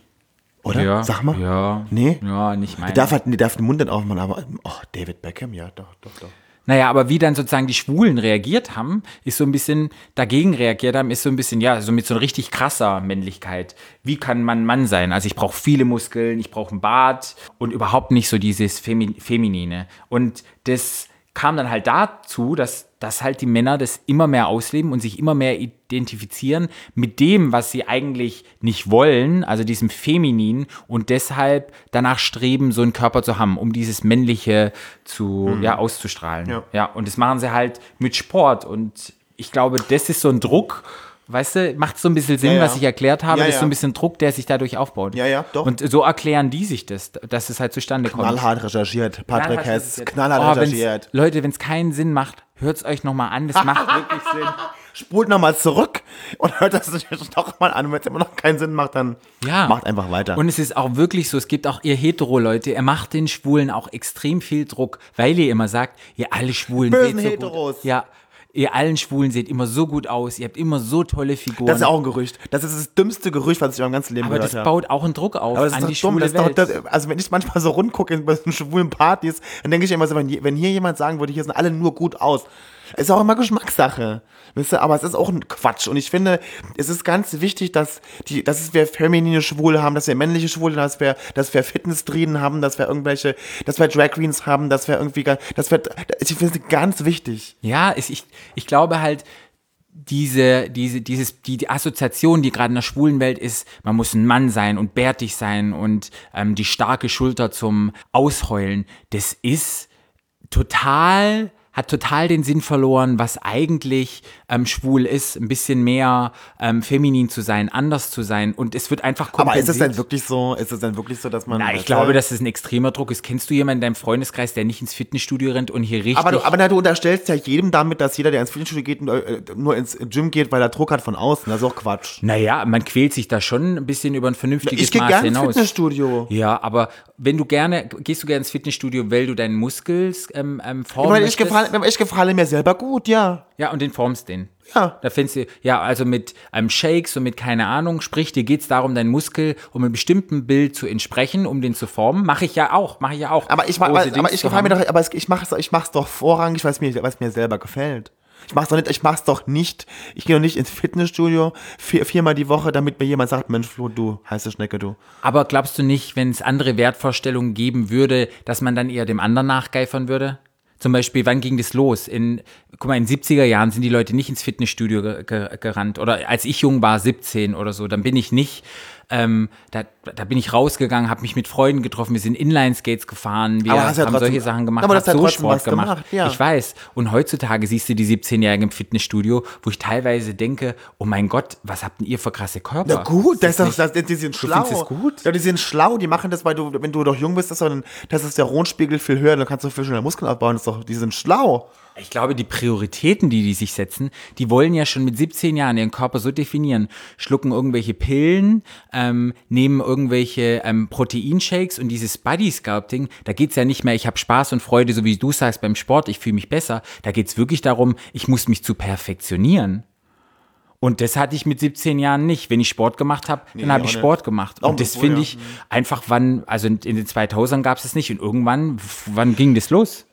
Oder? ja, Sag mal. ja, Nee? ja, nicht mein. Der darf, halt, darf den Mund nicht aufmachen, aber oh, David Beckham, ja, doch, doch, doch. Naja, aber wie dann sozusagen die Schwulen reagiert haben, ist so ein bisschen, dagegen reagiert haben, ist so ein bisschen, ja, so mit so richtig krasser Männlichkeit. Wie kann man Mann sein? Also ich brauche viele Muskeln, ich brauche einen Bart und überhaupt nicht so dieses Femi Feminine. Und das kam dann halt dazu, dass, dass halt die Männer das immer mehr ausleben und sich immer mehr identifizieren mit dem, was sie eigentlich nicht wollen, also diesem Feminin und deshalb danach streben, so einen Körper zu haben, um dieses Männliche zu, ja, auszustrahlen. Ja. ja, und das machen sie halt mit Sport und ich glaube, das ist so ein Druck, Weißt du, macht so ein bisschen Sinn, Ja, ja. was ich erklärt habe. Ja, das ist so ein bisschen Druck, der sich dadurch aufbaut. Ja, ja, doch. Und so erklären die sich das, dass es halt zustande kommt. Knallhart recherchiert. Patrick Knallhart Hess, recherchiert. knallhart Oh, wenn's- recherchiert. Leute, wenn es keinen Sinn macht, hört es euch nochmal an. Das macht (laughs) wirklich Sinn. Spult nochmal zurück und hört das sich noch mal an. Und wenn es immer noch keinen Sinn macht, dann Ja. macht einfach weiter. Und es ist auch wirklich so, es gibt auch ihr Hetero-Leute, er macht den Schwulen auch extrem viel Druck, weil ihr immer sagt, ihr alle Schwulen Bösen so Heteros. Gut. Ja, ihr allen Schwulen seht immer so gut aus, ihr habt immer so tolle Figuren. das ist auch ein Gerücht. Das ist das dümmste Gerücht, was ich in meinem ganzen Leben aber das gehört habe. baut auch einen Druck auf Aber das an ist die dumm. schwule Das ist doch, das, also wenn ich manchmal so rundgucke bei so schwulen Partys, dann denke ich immer so, wenn hier jemand sagen würde, hier sind alle nur gut aus. Ist auch immer Geschmackssache. Wisst ihr, aber es ist auch ein Quatsch. Und ich finde, es ist ganz wichtig, dass, die, dass wir feminine Schwule haben, dass wir männliche Schwule, dass wir, dass wir Fitnessdriden haben, dass wir irgendwelche, dass wir Drag Queens haben, dass wir irgendwie, dass wir, ich finde es ganz wichtig. Ja, ich, ich glaube halt, diese, diese, dieses, die, die Assoziation, die gerade in der schwulen Welt ist, man muss ein Mann sein und bärtig sein und ähm, die starke Schulter zum Ausheulen, das ist total, hat total den Sinn verloren, was eigentlich ähm, schwul ist, ein bisschen mehr ähm, feminin zu sein, anders zu sein und es wird einfach Aber ist es kompensiert. denn wirklich so, ist es denn wirklich so, dass man. Na, ich weißt glaube, dass es ein extremer Druck ist. Kennst du jemanden in deinem Freundeskreis, der nicht ins Fitnessstudio rennt und hier richtig Aber du, aber na, du unterstellst ja jedem damit, dass jeder, der ins Fitnessstudio geht, äh, nur ins Gym geht, weil er Druck hat von außen. Das ist auch Quatsch. Naja, man quält sich da schon ein bisschen über ein vernünftiges Ich gehe Maß gerne ins hinaus. Fitnessstudio. Ja, aber wenn du gerne, gehst du gerne ins Fitnessstudio, weil du deinen Muskels ähm, ähm, Ich formen meine, ich möchtest? gefalle, ich gefalle mir selber gut, ja. Ja, und den formst den. Ja. Da findest du, ja, also mit einem Shakes und mit keine Ahnung, sprich, dir geht's darum, deinen Muskel um einem bestimmten Bild zu entsprechen, um den zu formen. Mache ich ja auch, mache ich ja auch. Aber ich, Große aber, aber ich gefalle mir doch, aber es- ich mache ich mach's doch vorrangig, was mir, was mir selber gefällt. Ich mach's doch nicht, ich mach's doch nicht, ich gehe doch nicht ins Fitnessstudio vier, viermal die Woche, damit mir jemand sagt, Mensch, Flo, du, heiße Schnecke, du. Aber glaubst du nicht, wenn es andere Wertvorstellungen geben würde, dass man dann eher dem anderen nachgeifern würde? Zum Beispiel, wann ging das los? In, guck mal, in den 70er Jahren sind die Leute nicht ins Fitnessstudio ge ge gerannt. Oder als ich jung war, 17 oder so, dann bin ich nicht, ähm, da, da bin ich rausgegangen, habe mich mit Freunden getroffen, wir sind Inline-Skates gefahren, wir ja haben trotzdem- solche Sachen gemacht, aber das hat so Sport gemacht. gemacht, ja. Ich weiß. Und heutzutage siehst du die 17-Jährigen im Fitnessstudio, wo ich teilweise denke, oh mein Gott, was habt denn ihr für krasse Körper? Na gut, das ist nicht- das, die sind Du schlau. es gut? Ja, die sind schlau, die machen das, weil du, wenn du doch jung bist, ist doch ein Testosteronspiegel viel höher, dann kannst du viel schneller Muskeln aufbauen, das ist doch, die sind schlau. Ich glaube, die Prioritäten, die die sich setzen, die wollen ja schon mit 17 Jahren ihren Körper so definieren. Schlucken irgendwelche Pillen, ähm, nehmen irgendwelche ähm, Proteinshakes und dieses Body Sculpting, da geht's ja nicht mehr, ich habe Spaß und Freude, so wie du sagst beim Sport, ich fühle mich besser. Da geht's wirklich darum, ich muss mich zu perfektionieren. Und das hatte ich mit 17 Jahren nicht. Wenn ich Sport gemacht habe, dann habe ich nicht. Sport gemacht. Auch Und das finde ja. ich einfach, wann, also in den 2000ern gab es das nicht. Und irgendwann, wann ging das los?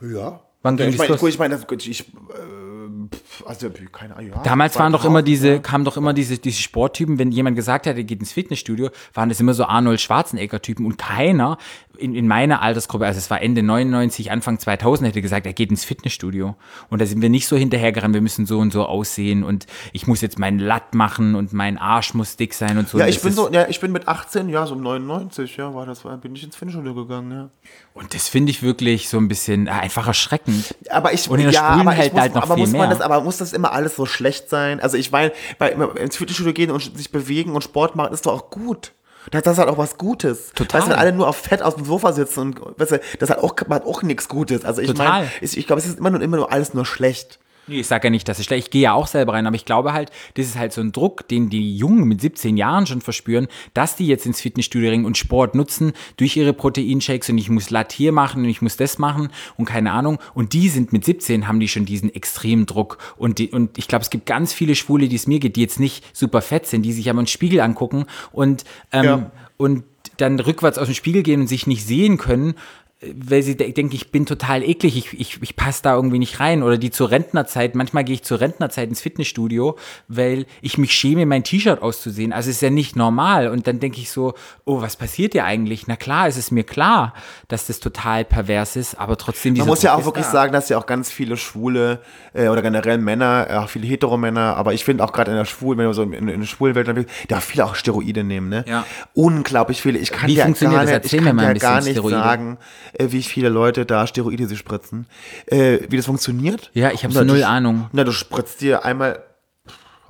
Ja. Wann ging ich das meine, los? ich meine, ich, äh, also, keine Ahnung, ja. Damals waren doch immer 2000, diese, ja. kamen doch immer diese, diese Sporttypen, wenn jemand gesagt hat, er geht ins Fitnessstudio, waren das immer so Arnold Schwarzenegger-Typen und keiner in, in meiner Altersgruppe, also es war Ende 99, Anfang 2000, hätte gesagt, er geht ins Fitnessstudio. Und da sind wir nicht so hinterhergerannt, wir müssen so und so aussehen und ich muss jetzt meinen Latt machen und mein Arsch muss dick sein und so. Ja, ich das bin so, ja, ich bin mit 18, ja, so um 99, ja, war das, bin ich ins Fitnessstudio gegangen, ja. Und das finde ich wirklich so ein bisschen äh, einfach erschreckend. Aber ich, Und in der ja, aber ich halt muss, halt noch aber viel muss man mehr. das, aber muss das immer alles so schlecht sein? Also ich meine, ins Fitnessstudio gehen und sich bewegen und Sport machen ist doch auch gut. Das, das ist halt auch was Gutes. Total. Weißt du, wenn alle nur auf Fett auf dem Sofa sitzen und weißt du, das hat auch, hat auch nichts Gutes. Also ich meine, ich, ich glaube, es ist immer nur, immer nur alles nur schlecht. Nee, ich sage ja nicht, dass es schlecht Ich gehe ja auch selber rein, aber ich glaube halt, das ist halt so ein Druck, den die Jungen mit 17 Jahren schon verspüren, dass die jetzt ins Fitnessstudio ringen und Sport nutzen durch ihre Proteinshakes und ich muss Latt hier machen und ich muss das machen und keine Ahnung. Und die sind mit 17, haben die schon diesen extremen Druck. Und, die, und ich glaube, es gibt ganz viele Schwule, die es mir geht, die jetzt nicht super fett sind, die sich aber einen Spiegel angucken und, ähm, Ja. und dann rückwärts aus dem Spiegel gehen und sich nicht sehen können, weil sie de denken, ich bin total eklig, ich, ich, ich passe da irgendwie nicht rein. Oder die zur Rentnerzeit, manchmal gehe ich zur Rentnerzeit ins Fitnessstudio, weil ich mich schäme, mein T-Shirt auszusehen. Also es ist ja nicht normal. Und dann denke ich so, oh, was passiert dir eigentlich? Na klar, es ist mir klar, dass das total pervers ist, aber trotzdem Man muss ja auch wirklich da. sagen, dass ja auch ganz viele Schwule äh, oder generell Männer, äh, auch viele Heteromänner, aber ich finde auch gerade in der Schwul, wenn du so in, in der schwulen Welt dann bist, da viele auch Steroide nehmen, ne? Ja. Unglaublich viele. Ich kann Wie funktioniert gar nicht, ich kann dir gar nicht sagen, äh, wie viele Leute da Steroide sich spritzen. Äh, wie das funktioniert? Ja, ich habe so null Ahnung. Na, du spritzt dir einmal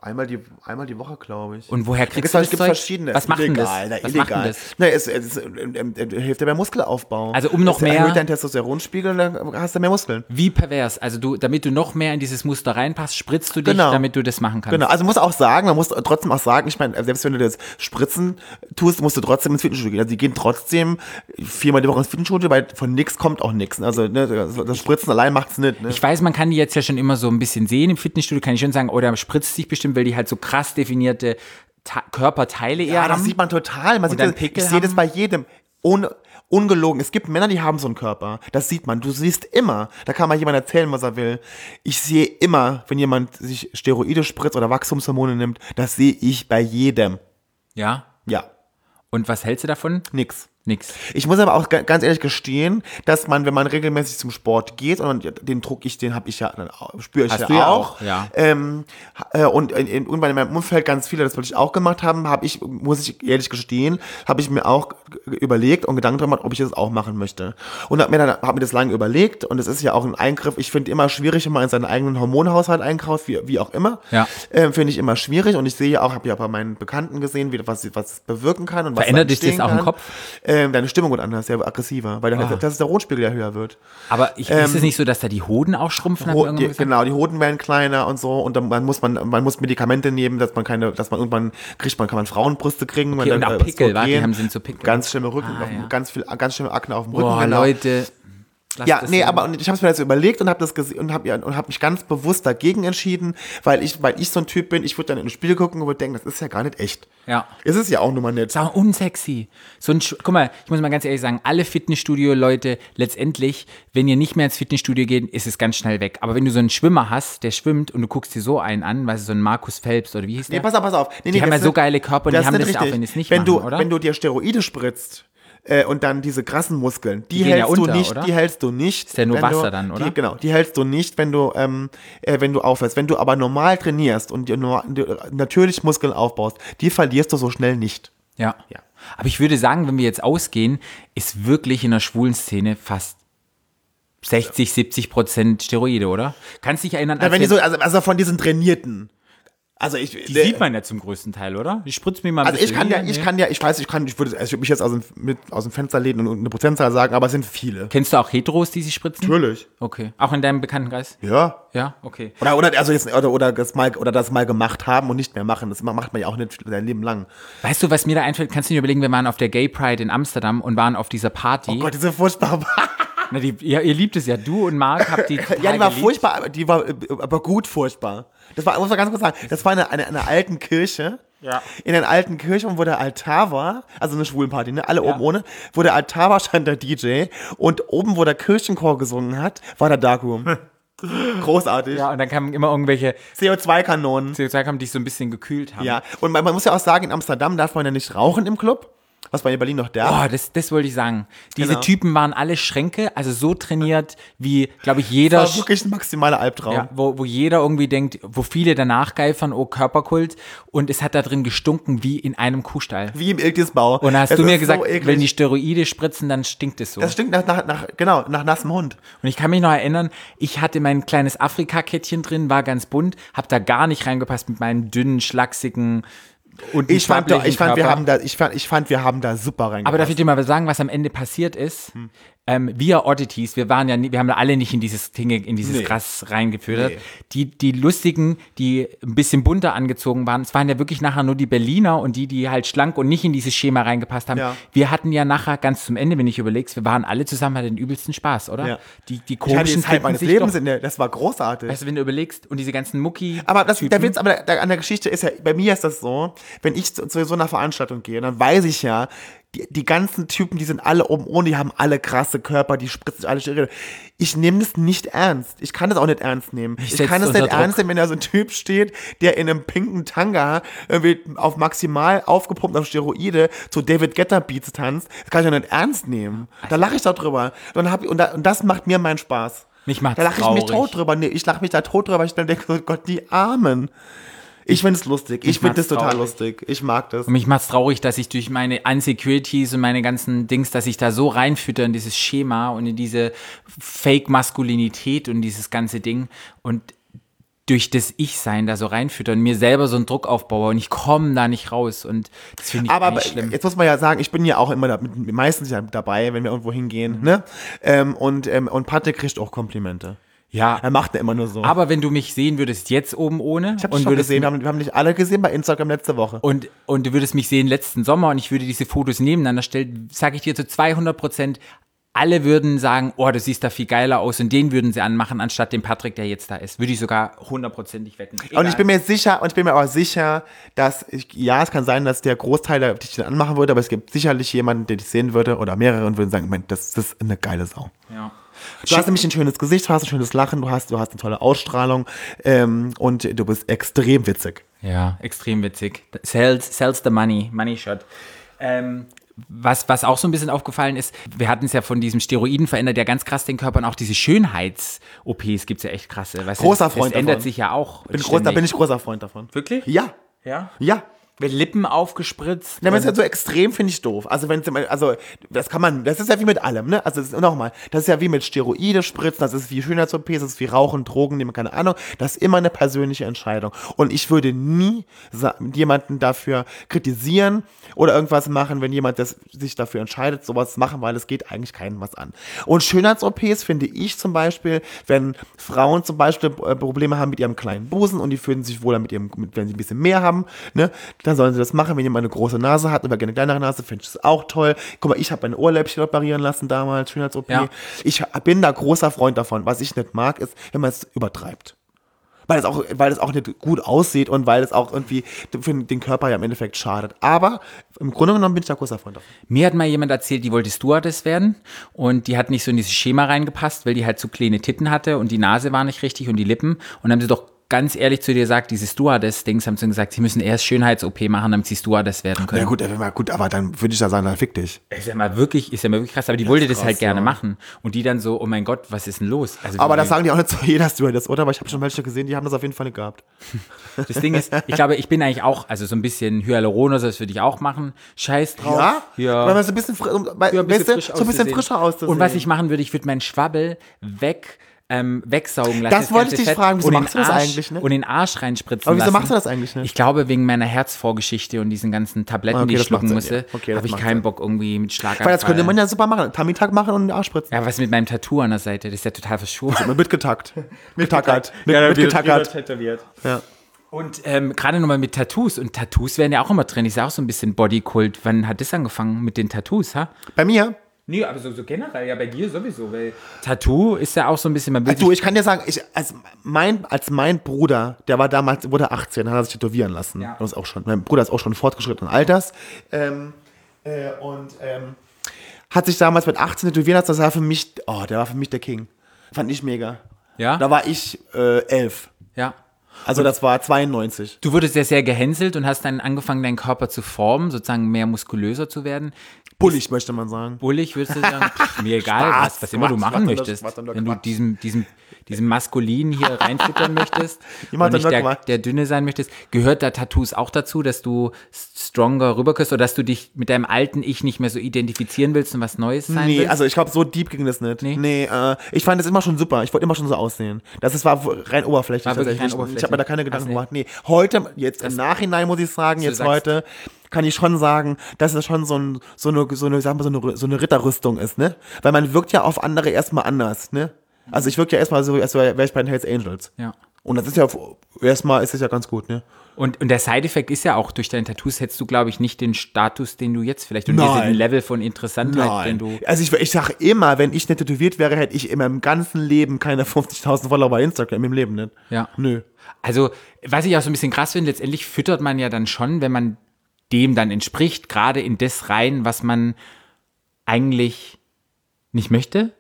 Einmal die, einmal die Woche, glaube ich. Und woher Da kriegst gibt's du halt- das gibt's Zeug? verschiedene. Was macht denn das? na, Was macht illegal. das? Na, es, es, es, ähm, hilft dir beim Muskelaufbau. Also um noch es mehr- Erhöht deinen Testosteronspiegel, dann hast du mehr Muskeln. Wie pervers. Also du, damit du noch mehr in dieses Muster reinpasst, spritzt du dich, Genau. damit du das machen kannst. Genau, also muss auch sagen, man muss trotzdem auch sagen, ich meine, selbst wenn du das Spritzen tust, musst du trotzdem ins Fitnessstudio gehen. Also die gehen trotzdem viermal die Woche ins Fitnessstudio, weil von nix kommt auch nichts. Also ne, das Spritzen allein macht's nicht. Ne? Ich weiß, man kann die jetzt ja schon immer so ein bisschen sehen im Fitnessstudio, kann ich schon sagen, oder spritzt sich bestimmt, weil die halt so krass definierte Ta Körperteile eher ja, das haben. sieht man total. Man sieht dann das, ich sehe das haben? bei jedem. Ohne, ungelogen. Es gibt Männer, die haben so einen Körper. Das sieht man. Du siehst immer. Da kann mal jemand erzählen, was er will. Ich sehe immer, wenn jemand sich Steroide spritzt oder Wachstumshormone nimmt, das sehe ich bei jedem. ja. Ja, Und was hältst du davon? nix. Nix. Ich muss aber auch ga- ganz ehrlich gestehen, dass man, wenn man regelmäßig zum Sport geht, und den Druck ich, den habe ich ja, spüre ich Hast ja, du ja auch. auch, ja. Ähm, äh, und in, in, und bei meinem Umfeld ganz viele, das wollte ich auch gemacht haben, habe ich, muss ich ehrlich gestehen, habe ich mir auch überlegt und Gedanken gemacht, ob ich das auch machen möchte. Und habe mir dann, habe mir das lange überlegt und es ist ja auch ein Eingriff, ich finde immer schwierig, wenn man in seinen eigenen Hormonhaushalt einkauft, wie, wie auch immer. Ja. Ähm, finde ich immer schwierig und ich sehe auch, habe ja bei meinen Bekannten gesehen, wie, was, was bewirken kann und was Verändert da dich das auch im. Kopf? Ähm, deine Stimmung wird anders, ja aggressiver, weil der Ah. Testosteronspiegel ja höher wird. Aber ich, ist es nicht so, dass da die Hoden auch schrumpfen? Ähm, Ho die, genau, die Hoden werden kleiner und so und dann man muss man man muss Medikamente nehmen, dass man keine, dass man irgendwann kriegt man kann man Frauenbrüste kriegen, Okay, wenn und da, auch Pickel, wa? Die haben- sind so Pickel. Ganz schlimme Rücken, Ah, ja. ganz viel ganz schlimme Akne auf dem Rücken. Boah, genau. Leute. Lasst Ja, nee, sein. aber und ich habe es mir jetzt überlegt und habe das und habe ja, und habe mich ganz bewusst dagegen entschieden, weil ich weil ich so ein Typ bin, ich würde dann in den Spiegel gucken und würde denken, das ist ja gar nicht echt. Ja. Es ist ja auch nun mal nicht. ist auch unsexy. So ein, Sch- guck mal, ich muss mal ganz ehrlich sagen, alle Fitnessstudio-Leute, letztendlich, wenn ihr nicht mehr ins Fitnessstudio geht, ist es ganz schnell weg. Aber wenn du so einen Schwimmer hast, der schwimmt und du guckst dir so einen an, weißt du, so einen Markus Phelps oder wie hieß der? Nee, pass auf, pass auf. Nee, Die haben das ja so geile Körper und die haben das nicht auch, richtig. wenn es nicht wenn machen, du, oder? Wenn du dir Steroide spritzt äh, und dann diese krassen Muskeln, die, Die gehen ja hältst unter, du nicht, oder? die hältst du nicht. Ist ja nur Wasser du, dann, oder? Die, genau, die hältst du nicht, wenn du, ähm, äh, wenn du aufhörst. Wenn du aber normal trainierst und dir nur, dir natürlich Muskeln aufbaust, die verlierst du so schnell nicht. Ja. Ja. Aber ich würde sagen, wenn wir jetzt ausgehen, ist wirklich in der schwulen Szene fast 60, 70 Prozent Steroide, oder? Kannst dich erinnern, als wenn die so, also, also von diesen Trainierten. Also ich, die sieht man ja zum größten Teil, oder? Die spritzt mir mal ein Also ich bisschen kann ja, ich nee. kann ja, ich weiß, ich kann, ich würde, also ich würde mich jetzt aus dem, mit, aus dem Fenster lehnen und eine Prozentzahl sagen, aber es sind viele. Kennst du auch Heteros, die sich spritzen? Natürlich. Okay. Auch in deinem Bekanntenkreis? Ja. Ja, okay. Oder, oder, also jetzt, oder, oder das mal, oder das mal gemacht haben und nicht mehr machen. Das macht man ja auch nicht sein Leben lang. Weißt du, was mir da einfällt? Kannst du dir überlegen, wir waren auf der Gay Pride in Amsterdam und waren auf dieser Party. Oh Gott, diese furchtbar. (laughs) Na, die, ja, ihr liebt es ja. Du und Marc habt die ja, die war geliebt. furchtbar, die war aber gut furchtbar. Das war, muss man ganz kurz sagen, das war eine, eine, eine alten Kirche. Ja. In den alten Kirchen, wo der Altar war, also eine Schwulenparty, ne? Alle oben ohne, wo der Altar war, stand der DJ und oben, wo der Kirchenchor gesungen hat, war der Darkroom. (laughs) Großartig. Ja, und dann kamen immer irgendwelche CO2-Kanonen. CO2 die so ein bisschen gekühlt haben. Ja, und man, man muss ja auch sagen, in Amsterdam darf man ja nicht rauchen im Club. Was man in Berlin noch darf. Boah, das, das wollte ich sagen. Diese Genau. Typen waren alle Schränke, also so trainiert, wie, glaube ich, jeder, das war wirklich ein maximaler Albtraum. ja, wo, wo jeder irgendwie denkt, wo viele danach geifern, oh, Körperkult. Und es hat da drin gestunken wie in einem Kuhstall. Wie im Ilkisbau. Und da hast Es du mir ist gesagt, so wenn die Steroide spritzen, dann stinkt es so. Das stinkt nach, nach, nach, genau, nach nassem Hund. Und ich kann mich noch erinnern, ich hatte mein kleines Afrika-Kettchen drin, war ganz bunt, hab da gar nicht reingepasst mit meinen dünnen, schlachsigen und Ich fand, ich fand, wir haben da, ich fand, ich fand, wir haben da super reingepasst. Aber darf ich dir mal sagen, was am Ende passiert ist? Ähm, wir Oddities, wir waren ja, nie- wir haben alle nicht in dieses Ding, in dieses Nee. Gras reingefüttert. Nee. Die, die lustigen, die ein bisschen bunter angezogen waren, es waren ja wirklich nachher nur die Berliner und die, die halt schlank und nicht in dieses Schema reingepasst haben. Ja. Wir hatten ja nachher ganz zum Ende, wenn ich überlegst, wir waren alle zusammen, hatten den übelsten Spaß, oder? Ja. Die, die ich hatte komischen Zeit meines Lebens doch- in der, das war großartig. Weißt du, wenn du überlegst und diese ganzen Mucki. Aber das, der. Witz aber der, an der Geschichte ist ja, bei mir ist das so, wenn ich zu, zu so einer Veranstaltung gehe, dann weiß ich ja, die, die ganzen Typen, die sind alle oben ohne, die haben alle krasse Körper, die spritzen sich alle Steroide. Ich nehme das nicht ernst. Ich kann das auch nicht ernst nehmen. Ich, setz kann es unter nicht Druck. ernst nehmen, wenn da so ein Typ steht, der in einem pinken Tanga irgendwie auf maximal aufgepumpt auf Steroide zu David Guetta Beats tanzt. Das kann ich ja nicht ernst nehmen. Da lache ich doch drüber. Und, hab, ich- und, da, und das macht mir meinen Spaß. Mich macht's Da lache ich mich tot drüber. Nee, ich lache mich da tot drüber, weil ich dann denke, oh Gott, die Armen. Ich finde es lustig. Ich, Ich finde es total lustig. Ich mag das. Und mich macht's traurig, dass ich durch meine Unsecurities und meine ganzen Dings, dass ich da so reinfütter in dieses Schema und in diese Fake-Maskulinität und dieses ganze Ding und durch das Ich-Sein da so reinfütter und mir selber so einen Druck aufbaue und ich komme da nicht raus und das finde ich Aber schlimm. jetzt muss man ja sagen, ich bin ja auch immer da, meistens ja dabei, wenn wir irgendwo hingehen. Mhm. Ne? Ähm, und, ähm, und Patrick kriegt auch Komplimente. Ja, Er macht ja immer nur so. aber wenn du mich sehen würdest jetzt oben ohne ich habe und schon würdest gesehen, wir haben, wir haben nicht alle gesehen bei Instagram letzte Woche. und, und du würdest mich sehen letzten Sommer und ich würde diese Fotos nebeneinander stellen, sage ich dir zu 200 Prozent, alle würden sagen, oh, du siehst da viel geiler aus und den würden sie anmachen, anstatt dem Patrick, der jetzt da ist. Würde ich sogar hundertprozentig wetten. Und ich bin mir sicher, und ich bin mir auch sicher, dass ich, ja, es kann sein, dass der Großteil der dich anmachen würde, aber es gibt sicherlich jemanden, der dich sehen würde oder mehrere und würden sagen, Mensch, das, das ist eine geile Sau. ja. Du hast nämlich ein schönes Gesicht, du hast ein schönes Lachen, du hast, du hast eine tolle Ausstrahlung ähm, und du bist extrem witzig. ja, extrem witzig. Sells, sells the money, money shot. Ähm, was, was auch so ein bisschen aufgefallen ist, wir hatten es ja von diesem Steroiden verändert ja ganz krass den Körper und auch diese Schönheits-OPs gibt es ja echt krasse. Weißt Großer das, Freund Das ändert davon. sich ja auch. Bin groß, da bin ich großer Freund davon. Wirklich? Ja, Ja. ja. Mit Lippen aufgespritzt. Ja, aber es ist ja so extrem, finde ich doof. Also, wenn es, also, das kann man, das ist ja wie mit allem, ne? Also, nochmal, das ist ja wie mit Steroide spritzen, das ist wie Schönheits-OPs, das ist wie Rauchen, Drogen nehmen, keine Ahnung. Das ist immer eine persönliche Entscheidung. Und ich würde nie jemanden dafür kritisieren oder irgendwas machen, wenn jemand das, sich dafür entscheidet, sowas zu machen, weil es geht eigentlich keinem was an. Und Schönheits-OPs finde ich zum Beispiel, wenn Frauen zum Beispiel äh, Probleme haben mit ihrem kleinen Busen und die fühlen sich wohler mit ihrem, wenn sie ein bisschen mehr haben, ne, dann sollen sie das machen. Wenn jemand eine große Nase hat oder gerne eine kleinere Nase, finde ich das auch toll. Guck mal, ich habe meine Ohrläppchen operieren lassen damals, Schönheits-OP. Ja. Ich bin da großer Freund davon. Was ich nicht mag, ist, wenn man es übertreibt. Weil es, auch, weil es auch nicht gut aussieht und weil es auch irgendwie für den Körper ja im Endeffekt schadet. Aber im Grunde genommen bin ich da großer Freund davon. Mir hat mal jemand erzählt, die wollte Stewardess werden und die hat nicht so in dieses Schema reingepasst, weil die halt zu kleine Titten hatte und die Nase war nicht richtig und die Lippen. Und dann haben sie doch ganz ehrlich zu dir gesagt, diese Stewardess-Dings haben sie gesagt, sie müssen erst Schönheits-OP machen, damit sie Stewardess werden können. Ja gut, äh, gut, aber dann würde ich da sagen, dann fick dich. Ist ja mal wirklich, ist ja mal wirklich krass, aber die wollte das krass, halt gerne ja. machen. Und die dann so, oh mein Gott, was ist denn los? Also Aber das sagen die auch nicht zu jeder Stewardess, oder? Aber ich habe schon welche gesehen, die haben das auf jeden Fall nicht gehabt. (laughs) Das Ding ist, ich glaube, ich bin eigentlich auch, also so ein bisschen Hyaluron oder so, das würde ich auch machen. Scheiß drauf. Ja? Weil man so ein bisschen, weil, Ja, ein bisschen weißt du, frisch so ein bisschen auszusehen. frischer auszusehen. Und was ich machen würde, ich würde meinen Schwabbel weg, ähm, wegsaugen lassen. Das wollte ganze ich dich Fett fragen, wieso und den machst du das Arsch- eigentlich nicht? Und den Arsch reinspritzen Aber wieso lassen. machst du das eigentlich nicht? Ich glaube, wegen meiner Herzvorgeschichte und diesen ganzen Tabletten, Okay, die ich das schlucken musste, ja. Okay, das habe ich keinen Sinn. Bock irgendwie mit Schlaganfall. Weil das könnte man ja super machen. Tamitak machen und den Arsch spritzen. ja, was mit meinem Tattoo an der Seite, das ist ja total verschoben. Mit mitgetackt. Mittackert. (laughs) Mit, mitgetackert. tätowiert. Ja. Und ähm, gerade nochmal mit Tattoos. Und Tattoos werden ja auch immer drin. Ich sage auch so ein bisschen Bodykult. Wann hat das angefangen mit den Tattoos, ha? Bei mir, Nee, aber so, so generell, ja bei dir sowieso, weil Tattoo ist ja auch so ein bisschen, man will Du, ich kann dir sagen, ich, als, mein, als mein Bruder, der war damals, wurde 18, hat er sich tätowieren lassen. Ja. Das ist auch schon, mein Bruder ist auch schon fortgeschrittenen Alters. Ähm, äh, und ähm, hat sich damals mit 18 tätowieren lassen, das war für mich, oh, der war für mich der King. Fand ich mega. Ja? Da war ich äh, elf. ja. Also das war 92. Du wurdest ja sehr gehänselt und hast dann angefangen, deinen Körper zu formen, sozusagen mehr muskulöser zu werden. Bullig, möchte man sagen. Bullig würdest du sagen, (laughs) pff, mir egal, Spaß, was, was immer du machen das- möchtest. Wenn du diesem, diesem, diesem Maskulin hier (laughs) reinfüttern möchtest und nicht der, der Dünne sein möchtest, gehört da Tattoos auch dazu, dass du stronger rüberkommst oder dass du dich mit deinem alten Ich nicht mehr so identifizieren willst und was Neues sein Nee, willst? also ich glaube, so deep ging das nicht. Nee? Nee, äh, ich fand das immer schon super. Ich wollte immer schon so aussehen. Das ist, war rein oberflächlich. War tatsächlich. rein oberflächlich. Ich habe mir da keine Gedanken gemacht. Nee, heute, jetzt im Nachhinein muss ich sagen, jetzt heute, kann ich schon sagen, dass es schon so, ein, so, eine, so, eine, sagen wir, so, eine, so eine Ritterrüstung ist, ne? Weil man wirkt ja auf andere erstmal anders, ne? Also ich wirke ja erstmal so, als wäre ich bei den Hells Angels. Ja. Und das ist ja, erstmal ist es ja ganz gut, ne? Und, und der Side-Effekt ist ja auch, durch deine Tattoos hättest du, glaube ich, nicht den Status, den du jetzt vielleicht und Nein. diesen Level von Interessantheit, den du. Also ich, ich sage immer, wenn ich nicht tätowiert wäre, hätte ich in meinem ganzen Leben keine (laughs) 50.000 Follower bei Instagram im Leben nicht. Ja. Nö. Also, was ich auch so ein bisschen krass finde, letztendlich füttert man ja dann schon, wenn man dem dann entspricht, gerade in das rein, was man eigentlich nicht möchte.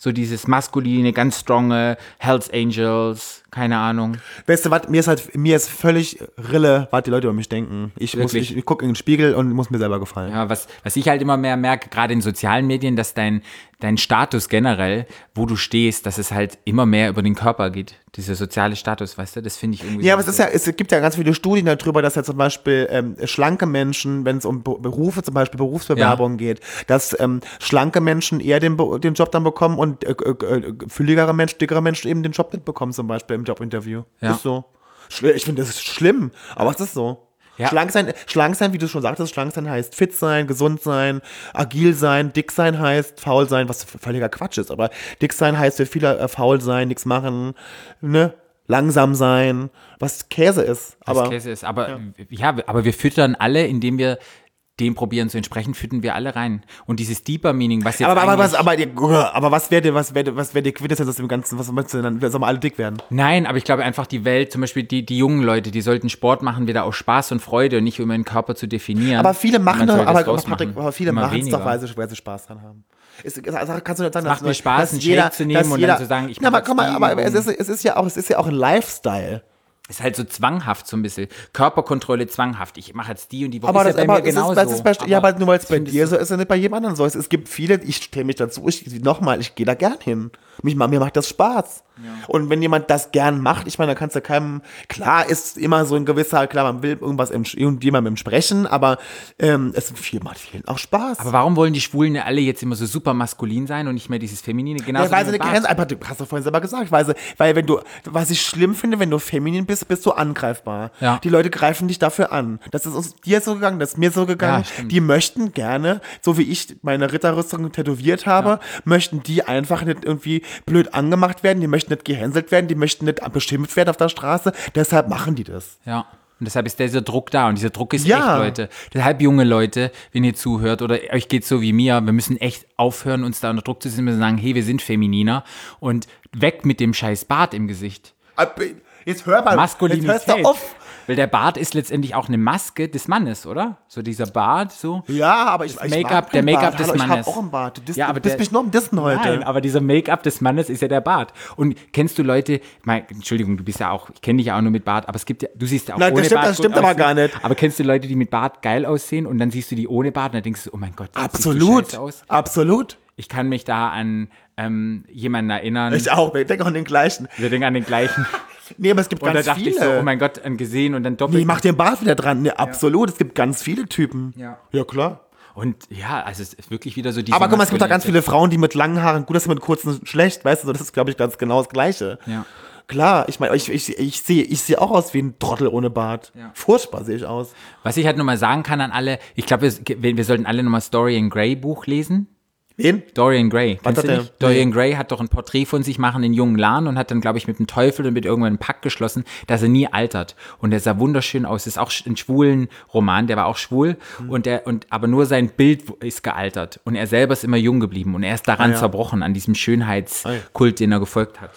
So dieses maskuline, ganz stronge, Hells Angels, keine Ahnung. Weißt du was, mir ist halt, mir ist völlig Rille, was die Leute über mich denken. Ich, muss, Wirklich? ich, ich gucke in den Spiegel und muss mir selber gefallen. Ja, was, was ich halt immer mehr merke, gerade in sozialen Medien, dass dein, dein Status generell, wo du stehst, dass es halt immer mehr über den Körper geht. Dieser soziale Status, weißt du, das finde ich irgendwie. Ja, so- aber es ist ja, es gibt ja ganz viele Studien darüber, dass ja zum Beispiel ähm, schlanke Menschen, wenn es um Be- Berufe, zum Beispiel Berufsbewerbungen geht, dass ähm, schlanke Menschen eher den, den Job dann bekommen und äh, äh, äh, fülligere Menschen, dickere Menschen eben den Job mitbekommen, zum Beispiel im Jobinterview. Ja. Ist so. Ich finde, das ist schlimm, aber es ist so. Ja. Schlank sein, schlank sein, wie du schon sagtest, schlank sein heißt fit sein, gesund sein, agil sein, dick sein heißt faul sein, was völliger Quatsch ist, aber dick sein heißt für viele äh, faul sein, nichts machen, ne? Langsam sein, was Käse ist. was Aber Käse ist. Aber ja. aber wir füttern alle, indem wir dem probieren zu entsprechen, füttern wir alle rein. Und dieses Deeper Meaning, was jetzt aber, aber, was, aber, aber was wäre was wäre was wäre die Quintessenz aus dem Ganzen? Was meinst du denn? Dann sollen wir alle dick werden? Nein, aber ich glaube einfach die Welt, zum Beispiel die, die jungen Leute, die sollten Sport machen wieder aus Spaß und Freude und nicht um ihren Körper zu definieren. Aber viele machen doch, aber. Patrick, aber viele machen es doch, weil sie, weil sie Spaß dran haben. Ist, also kannst du nicht sagen, macht mir Spaß, einen Shake zu nehmen und dann zu sagen, ich Na, aber komm mal, aber es ist, es ist ja auch, es ist ja auch ein Lifestyle. Ist halt so zwanghaft so ein bisschen. Körperkontrolle zwanghaft. Ich mache jetzt die und die Woche Aber, ist das, ja bei aber mir ist, genauso. das ist bei, ja, aber nur weil es bei dir so ist, ist es nicht bei jedem anderen so. Es, es gibt viele, ich stelle mich dazu, ich, nochmal, ich gehe da gern hin. Mich, mir macht das Spaß. Und wenn jemand das gern macht, ich meine, da kannst du keinem, klar ist immer so ein gewisser, klar, man will irgendwas irgendjemandem sprechen, aber ähm, es viel, macht vielen auch Spaß. Aber warum wollen die Schwulen ja alle jetzt immer so super maskulin sein und nicht mehr dieses Feminine? Genauso Ja, weil sie eine. Grenze, aber du hast doch vorhin selber gesagt, weil, sie, weil wenn du, was ich schlimm finde, wenn du feminin bist, bist du angreifbar. Ja. Die Leute greifen dich dafür an. Das ist uns dir so gegangen, das ist mir so gegangen. Ja, die möchten gerne, so wie ich meine Ritterrüstung tätowiert habe, möchten die einfach nicht irgendwie blöd angemacht werden, die möchten nicht gehänselt werden, die möchten nicht beschimpft werden auf der Straße, deshalb machen die das. Ja. Und deshalb ist dieser Druck da. Und dieser Druck ist Ja. echt, Leute. Deshalb, junge Leute, wenn ihr zuhört oder euch geht's so wie mir, wir müssen echt aufhören, uns da unter Druck zu setzen. Wir müssen sagen, hey, wir sind femininer und weg mit dem scheiß Bart im Gesicht. Ab- Jetzt hör mal, Maskulinität. jetzt hörst du auf. Weil der Bart ist letztendlich auch eine Maske des Mannes, oder? So dieser Bart, so. Ja, aber ich, ich Make-up, mag der Make-up des Hallo, Mannes. Ich hab auch einen Bart. Du, Ja, aber bist der- mich nur am Dissen heute. Nein, aber dieser Make-up des Mannes ist ja der Bart. Und kennst du Leute, mein, Entschuldigung, du bist ja auch, ich kenne dich ja auch nur mit Bart, aber es gibt ja, du siehst ja auch Nein, das ohne stimmt- Bart das stimmt aber aussehen. gar nicht. Aber kennst du Leute, die mit Bart geil aussehen und dann siehst du die ohne Bart und dann denkst du, oh mein Gott, du Absolut. scheiße aus. Absolut. Ich kann mich da an ähm, jemanden erinnern. Ich auch, ich denke an den gleichen. wir denken an den gleichen. Nee, aber es gibt Und da ganz dachte viele. ich so, oh mein Gott, an gesehen und dann doppelt. nee, mach den Bart wieder dran. Nee, absolut. Es gibt ganz viele Typen. Ja. Ja, klar. Und ja, also es ist wirklich wieder so diese Aber guck mal, es gibt auch ganz viele Frauen, die mit langen Haaren, gut, das ist mit kurzen schlecht, weißt du, das ist, glaube ich, ganz genau das Gleiche. Ja. Klar, ich meine, ich, ich, ich sehe ich sehe auch aus wie ein Trottel ohne Bart. Ja. Furchtbar sehe ich aus. Was ich halt nochmal sagen kann an alle, ich glaube, wir, wir, wir sollten alle nochmal Story in Grey Buch lesen. Wen? Dorian Gray. Kennst hat der? Dorian Gray hat doch ein Porträt von sich machen in jungen Jahren und hat dann, glaube ich, mit dem Teufel und mit irgendwann einen Pakt geschlossen, dass er nie altert. Und der sah wunderschön aus. Das ist auch ein schwulen Roman, der war auch schwul Mhm. und der, und, aber nur sein Bild ist gealtert. Und er selber ist immer jung geblieben und er ist daran Ah, ja. zerbrochen, an diesem Schönheitskult, den er gefolgt hat.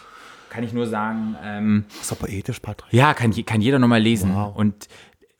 Kann ich nur sagen, ähm, Das ist doch poetisch, Patrick. ja, kann, kann jeder nochmal lesen. Und,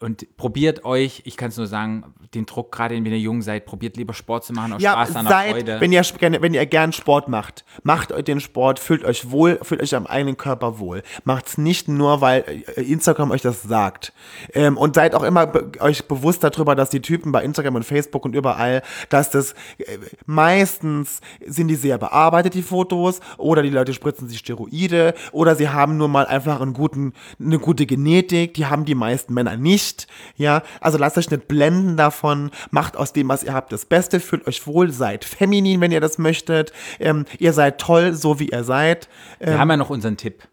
und probiert euch, ich kann es nur sagen, den Druck, gerade wenn ihr jung seid, probiert lieber Sport zu machen aus Ja, Spaß an der seid, Freude. wenn ihr, gerne- wenn ihr gern Sport macht, macht euch den Sport, fühlt euch wohl, fühlt euch am eigenen Körper wohl. Macht's nicht nur, weil äh, Instagram euch das sagt. Ähm, und seid auch immer be euch bewusst darüber, dass die Typen bei Instagram und Facebook und überall, dass das äh, meistens sind die sehr bearbeitet, die Fotos, oder die Leute spritzen sich Steroide, oder sie haben nur mal einfach einen guten, eine gute Genetik, die haben die meisten Männer nicht. Ja, also lasst euch nicht blenden davon, macht aus dem, was ihr habt, das Beste, fühlt euch wohl, seid feminin, wenn ihr das möchtet. Ähm, ihr seid toll, so wie ihr seid. Wir haben ja noch unseren Tipp.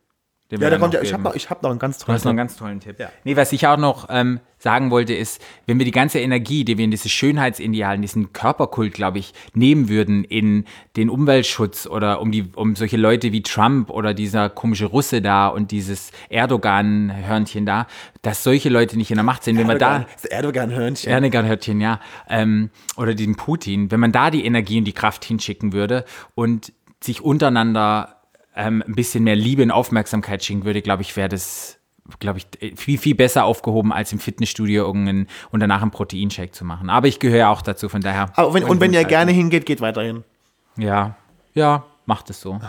Den Ja, da kommt ja, ich habe noch, ich hab noch einen ganz Du tollen hast noch einen ganz tollen Tipp. Nee, was ich auch noch ähm, sagen wollte, ist, wenn wir die ganze Energie, die wir in dieses Schönheitsideal, in diesen Körperkult, glaube ich, nehmen würden in den Umweltschutz oder um die, um solche Leute wie Trump oder dieser komische Russe da und dieses Erdogan-Hörnchen da, dass solche Leute nicht in der Macht sind, wenn da. Erdogan, das Erdogan-Hörnchen. Erdogan-Hörtchen, ja. Ähm, oder diesen Putin, wenn man da die Energie und die Kraft hinschicken würde und sich untereinander ähm, ein bisschen mehr Liebe und Aufmerksamkeit schenken würde, glaube ich, wäre das, glaube ich, viel, viel besser aufgehoben, als im Fitnessstudio irgendeinen und danach einen Proteinshake zu machen. Aber ich gehöre auch dazu, von daher. Aber wenn, und wenn ihr gerne hingeht, geht weiterhin. Ja, ja, macht es so.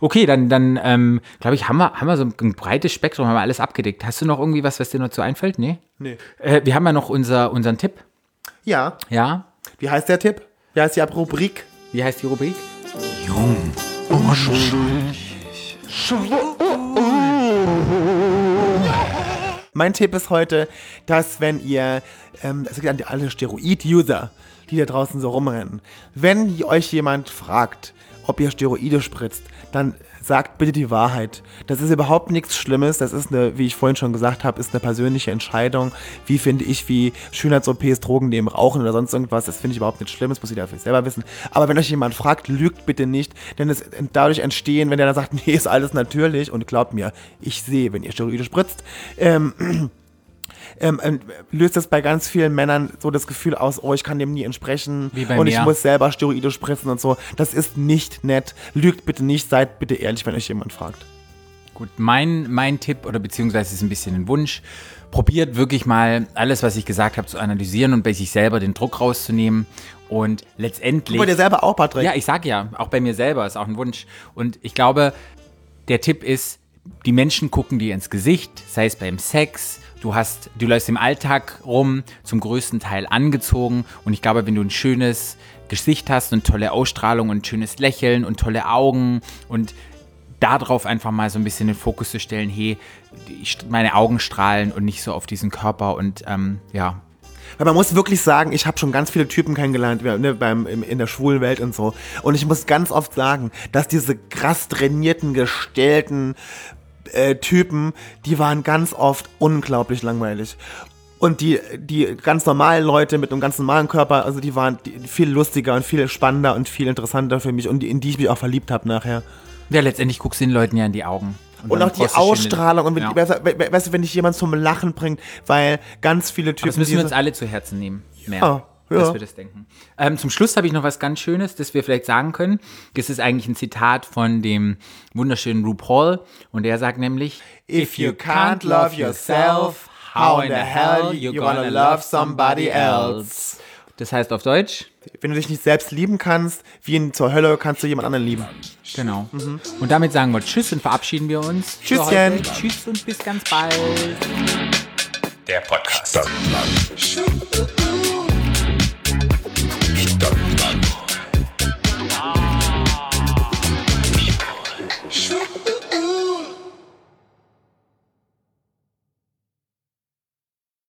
Okay, dann, dann ähm, glaube ich, haben wir, haben wir so ein breites Spektrum, haben wir alles abgedeckt. Hast du noch irgendwie was, was dir noch zu einfällt? Nee? Nee. Äh, wir haben ja noch unser, unseren Tipp. Ja. Ja, Wie heißt der Tipp? Wie heißt die Rubrik? Wie heißt die Rubrik? Mein Tipp ist heute, dass wenn ihr, ähm, es gibt an alle Steroid-User, die da draußen so rumrennen, wenn euch jemand fragt, ob ihr Steroide spritzt, dann sagt bitte die Wahrheit. Das ist überhaupt nichts Schlimmes. Das ist eine, wie ich vorhin schon gesagt habe, ist eine persönliche Entscheidung. Wie finde ich, wie Schönheits-OPs, Drogen nehmen, Rauchen oder sonst irgendwas, das finde ich überhaupt nicht schlimm. Das muss jeder für sich selber wissen. Aber wenn euch jemand fragt, lügt bitte nicht, denn es dadurch entstehen, wenn der dann sagt, (laughs) nee, ist alles natürlich und glaubt mir, ich sehe, wenn ihr Steroide spritzt, ähm, (clears throat) ähm, ähm, löst das bei ganz vielen Männern so das Gefühl aus, oh, ich kann dem nie entsprechen Wie bei und ich mir. muss selber Steroide spritzen und so. Das ist nicht nett. Lügt bitte nicht, seid bitte ehrlich, wenn euch jemand fragt. Gut, mein, mein Tipp oder beziehungsweise ist ein bisschen ein Wunsch. Probiert wirklich mal alles, was ich gesagt habe, zu analysieren und bei sich selber den Druck rauszunehmen. Und letztendlich. Bei dir selber auch, Patrick. Ja, ich sag ja, auch bei mir selber ist auch ein Wunsch. Und ich glaube, der Tipp ist, die Menschen gucken dir ins Gesicht, sei es beim Sex, du hast, du läufst im Alltag rum, zum größten Teil angezogen. Und ich glaube, wenn du ein schönes Gesicht hast und tolle Ausstrahlung und schönes Lächeln und tolle Augen und darauf einfach mal so ein bisschen den Fokus zu stellen, hey, meine Augen strahlen und nicht so auf diesen Körper und ähm, ja, Weil man muss wirklich sagen, ich habe schon ganz viele Typen kennengelernt ne, beim, im, in der schwulen Welt und so. Und ich muss ganz oft sagen, dass diese krass trainierten, gestellten äh, Typen, die waren ganz oft unglaublich langweilig. Und die, die ganz normalen Leute mit einem ganz normalen Körper, also die waren viel lustiger und viel spannender und viel interessanter für mich und die, in die ich mich auch verliebt habe nachher. ja, letztendlich guckst du den Leuten ja in die Augen. Und dann auch die Ausstrahlung und wenn, Ja. die, weißt, du, wenn dich jemand zum Lachen bringt, weil ganz viele Typen. Das müssen wir uns alle zu Herzen nehmen. Mehr, Ja, ja. dass wir das denken. Ähm, zum Schluss habe ich noch was ganz Schönes, das wir vielleicht sagen können. Das ist eigentlich ein Zitat von dem wunderschönen RuPaul. Und der sagt nämlich, If you can't love yourself, how in the hell you gonna love somebody else? Das heißt auf Deutsch, Wenn du dich nicht selbst lieben kannst, wie in zur Hölle kannst du jemand anderen lieben. genau. Und damit sagen wir Tschüss und verabschieden wir uns. Tschüsschen. Tschüss und bis ganz bald. Der Podcast.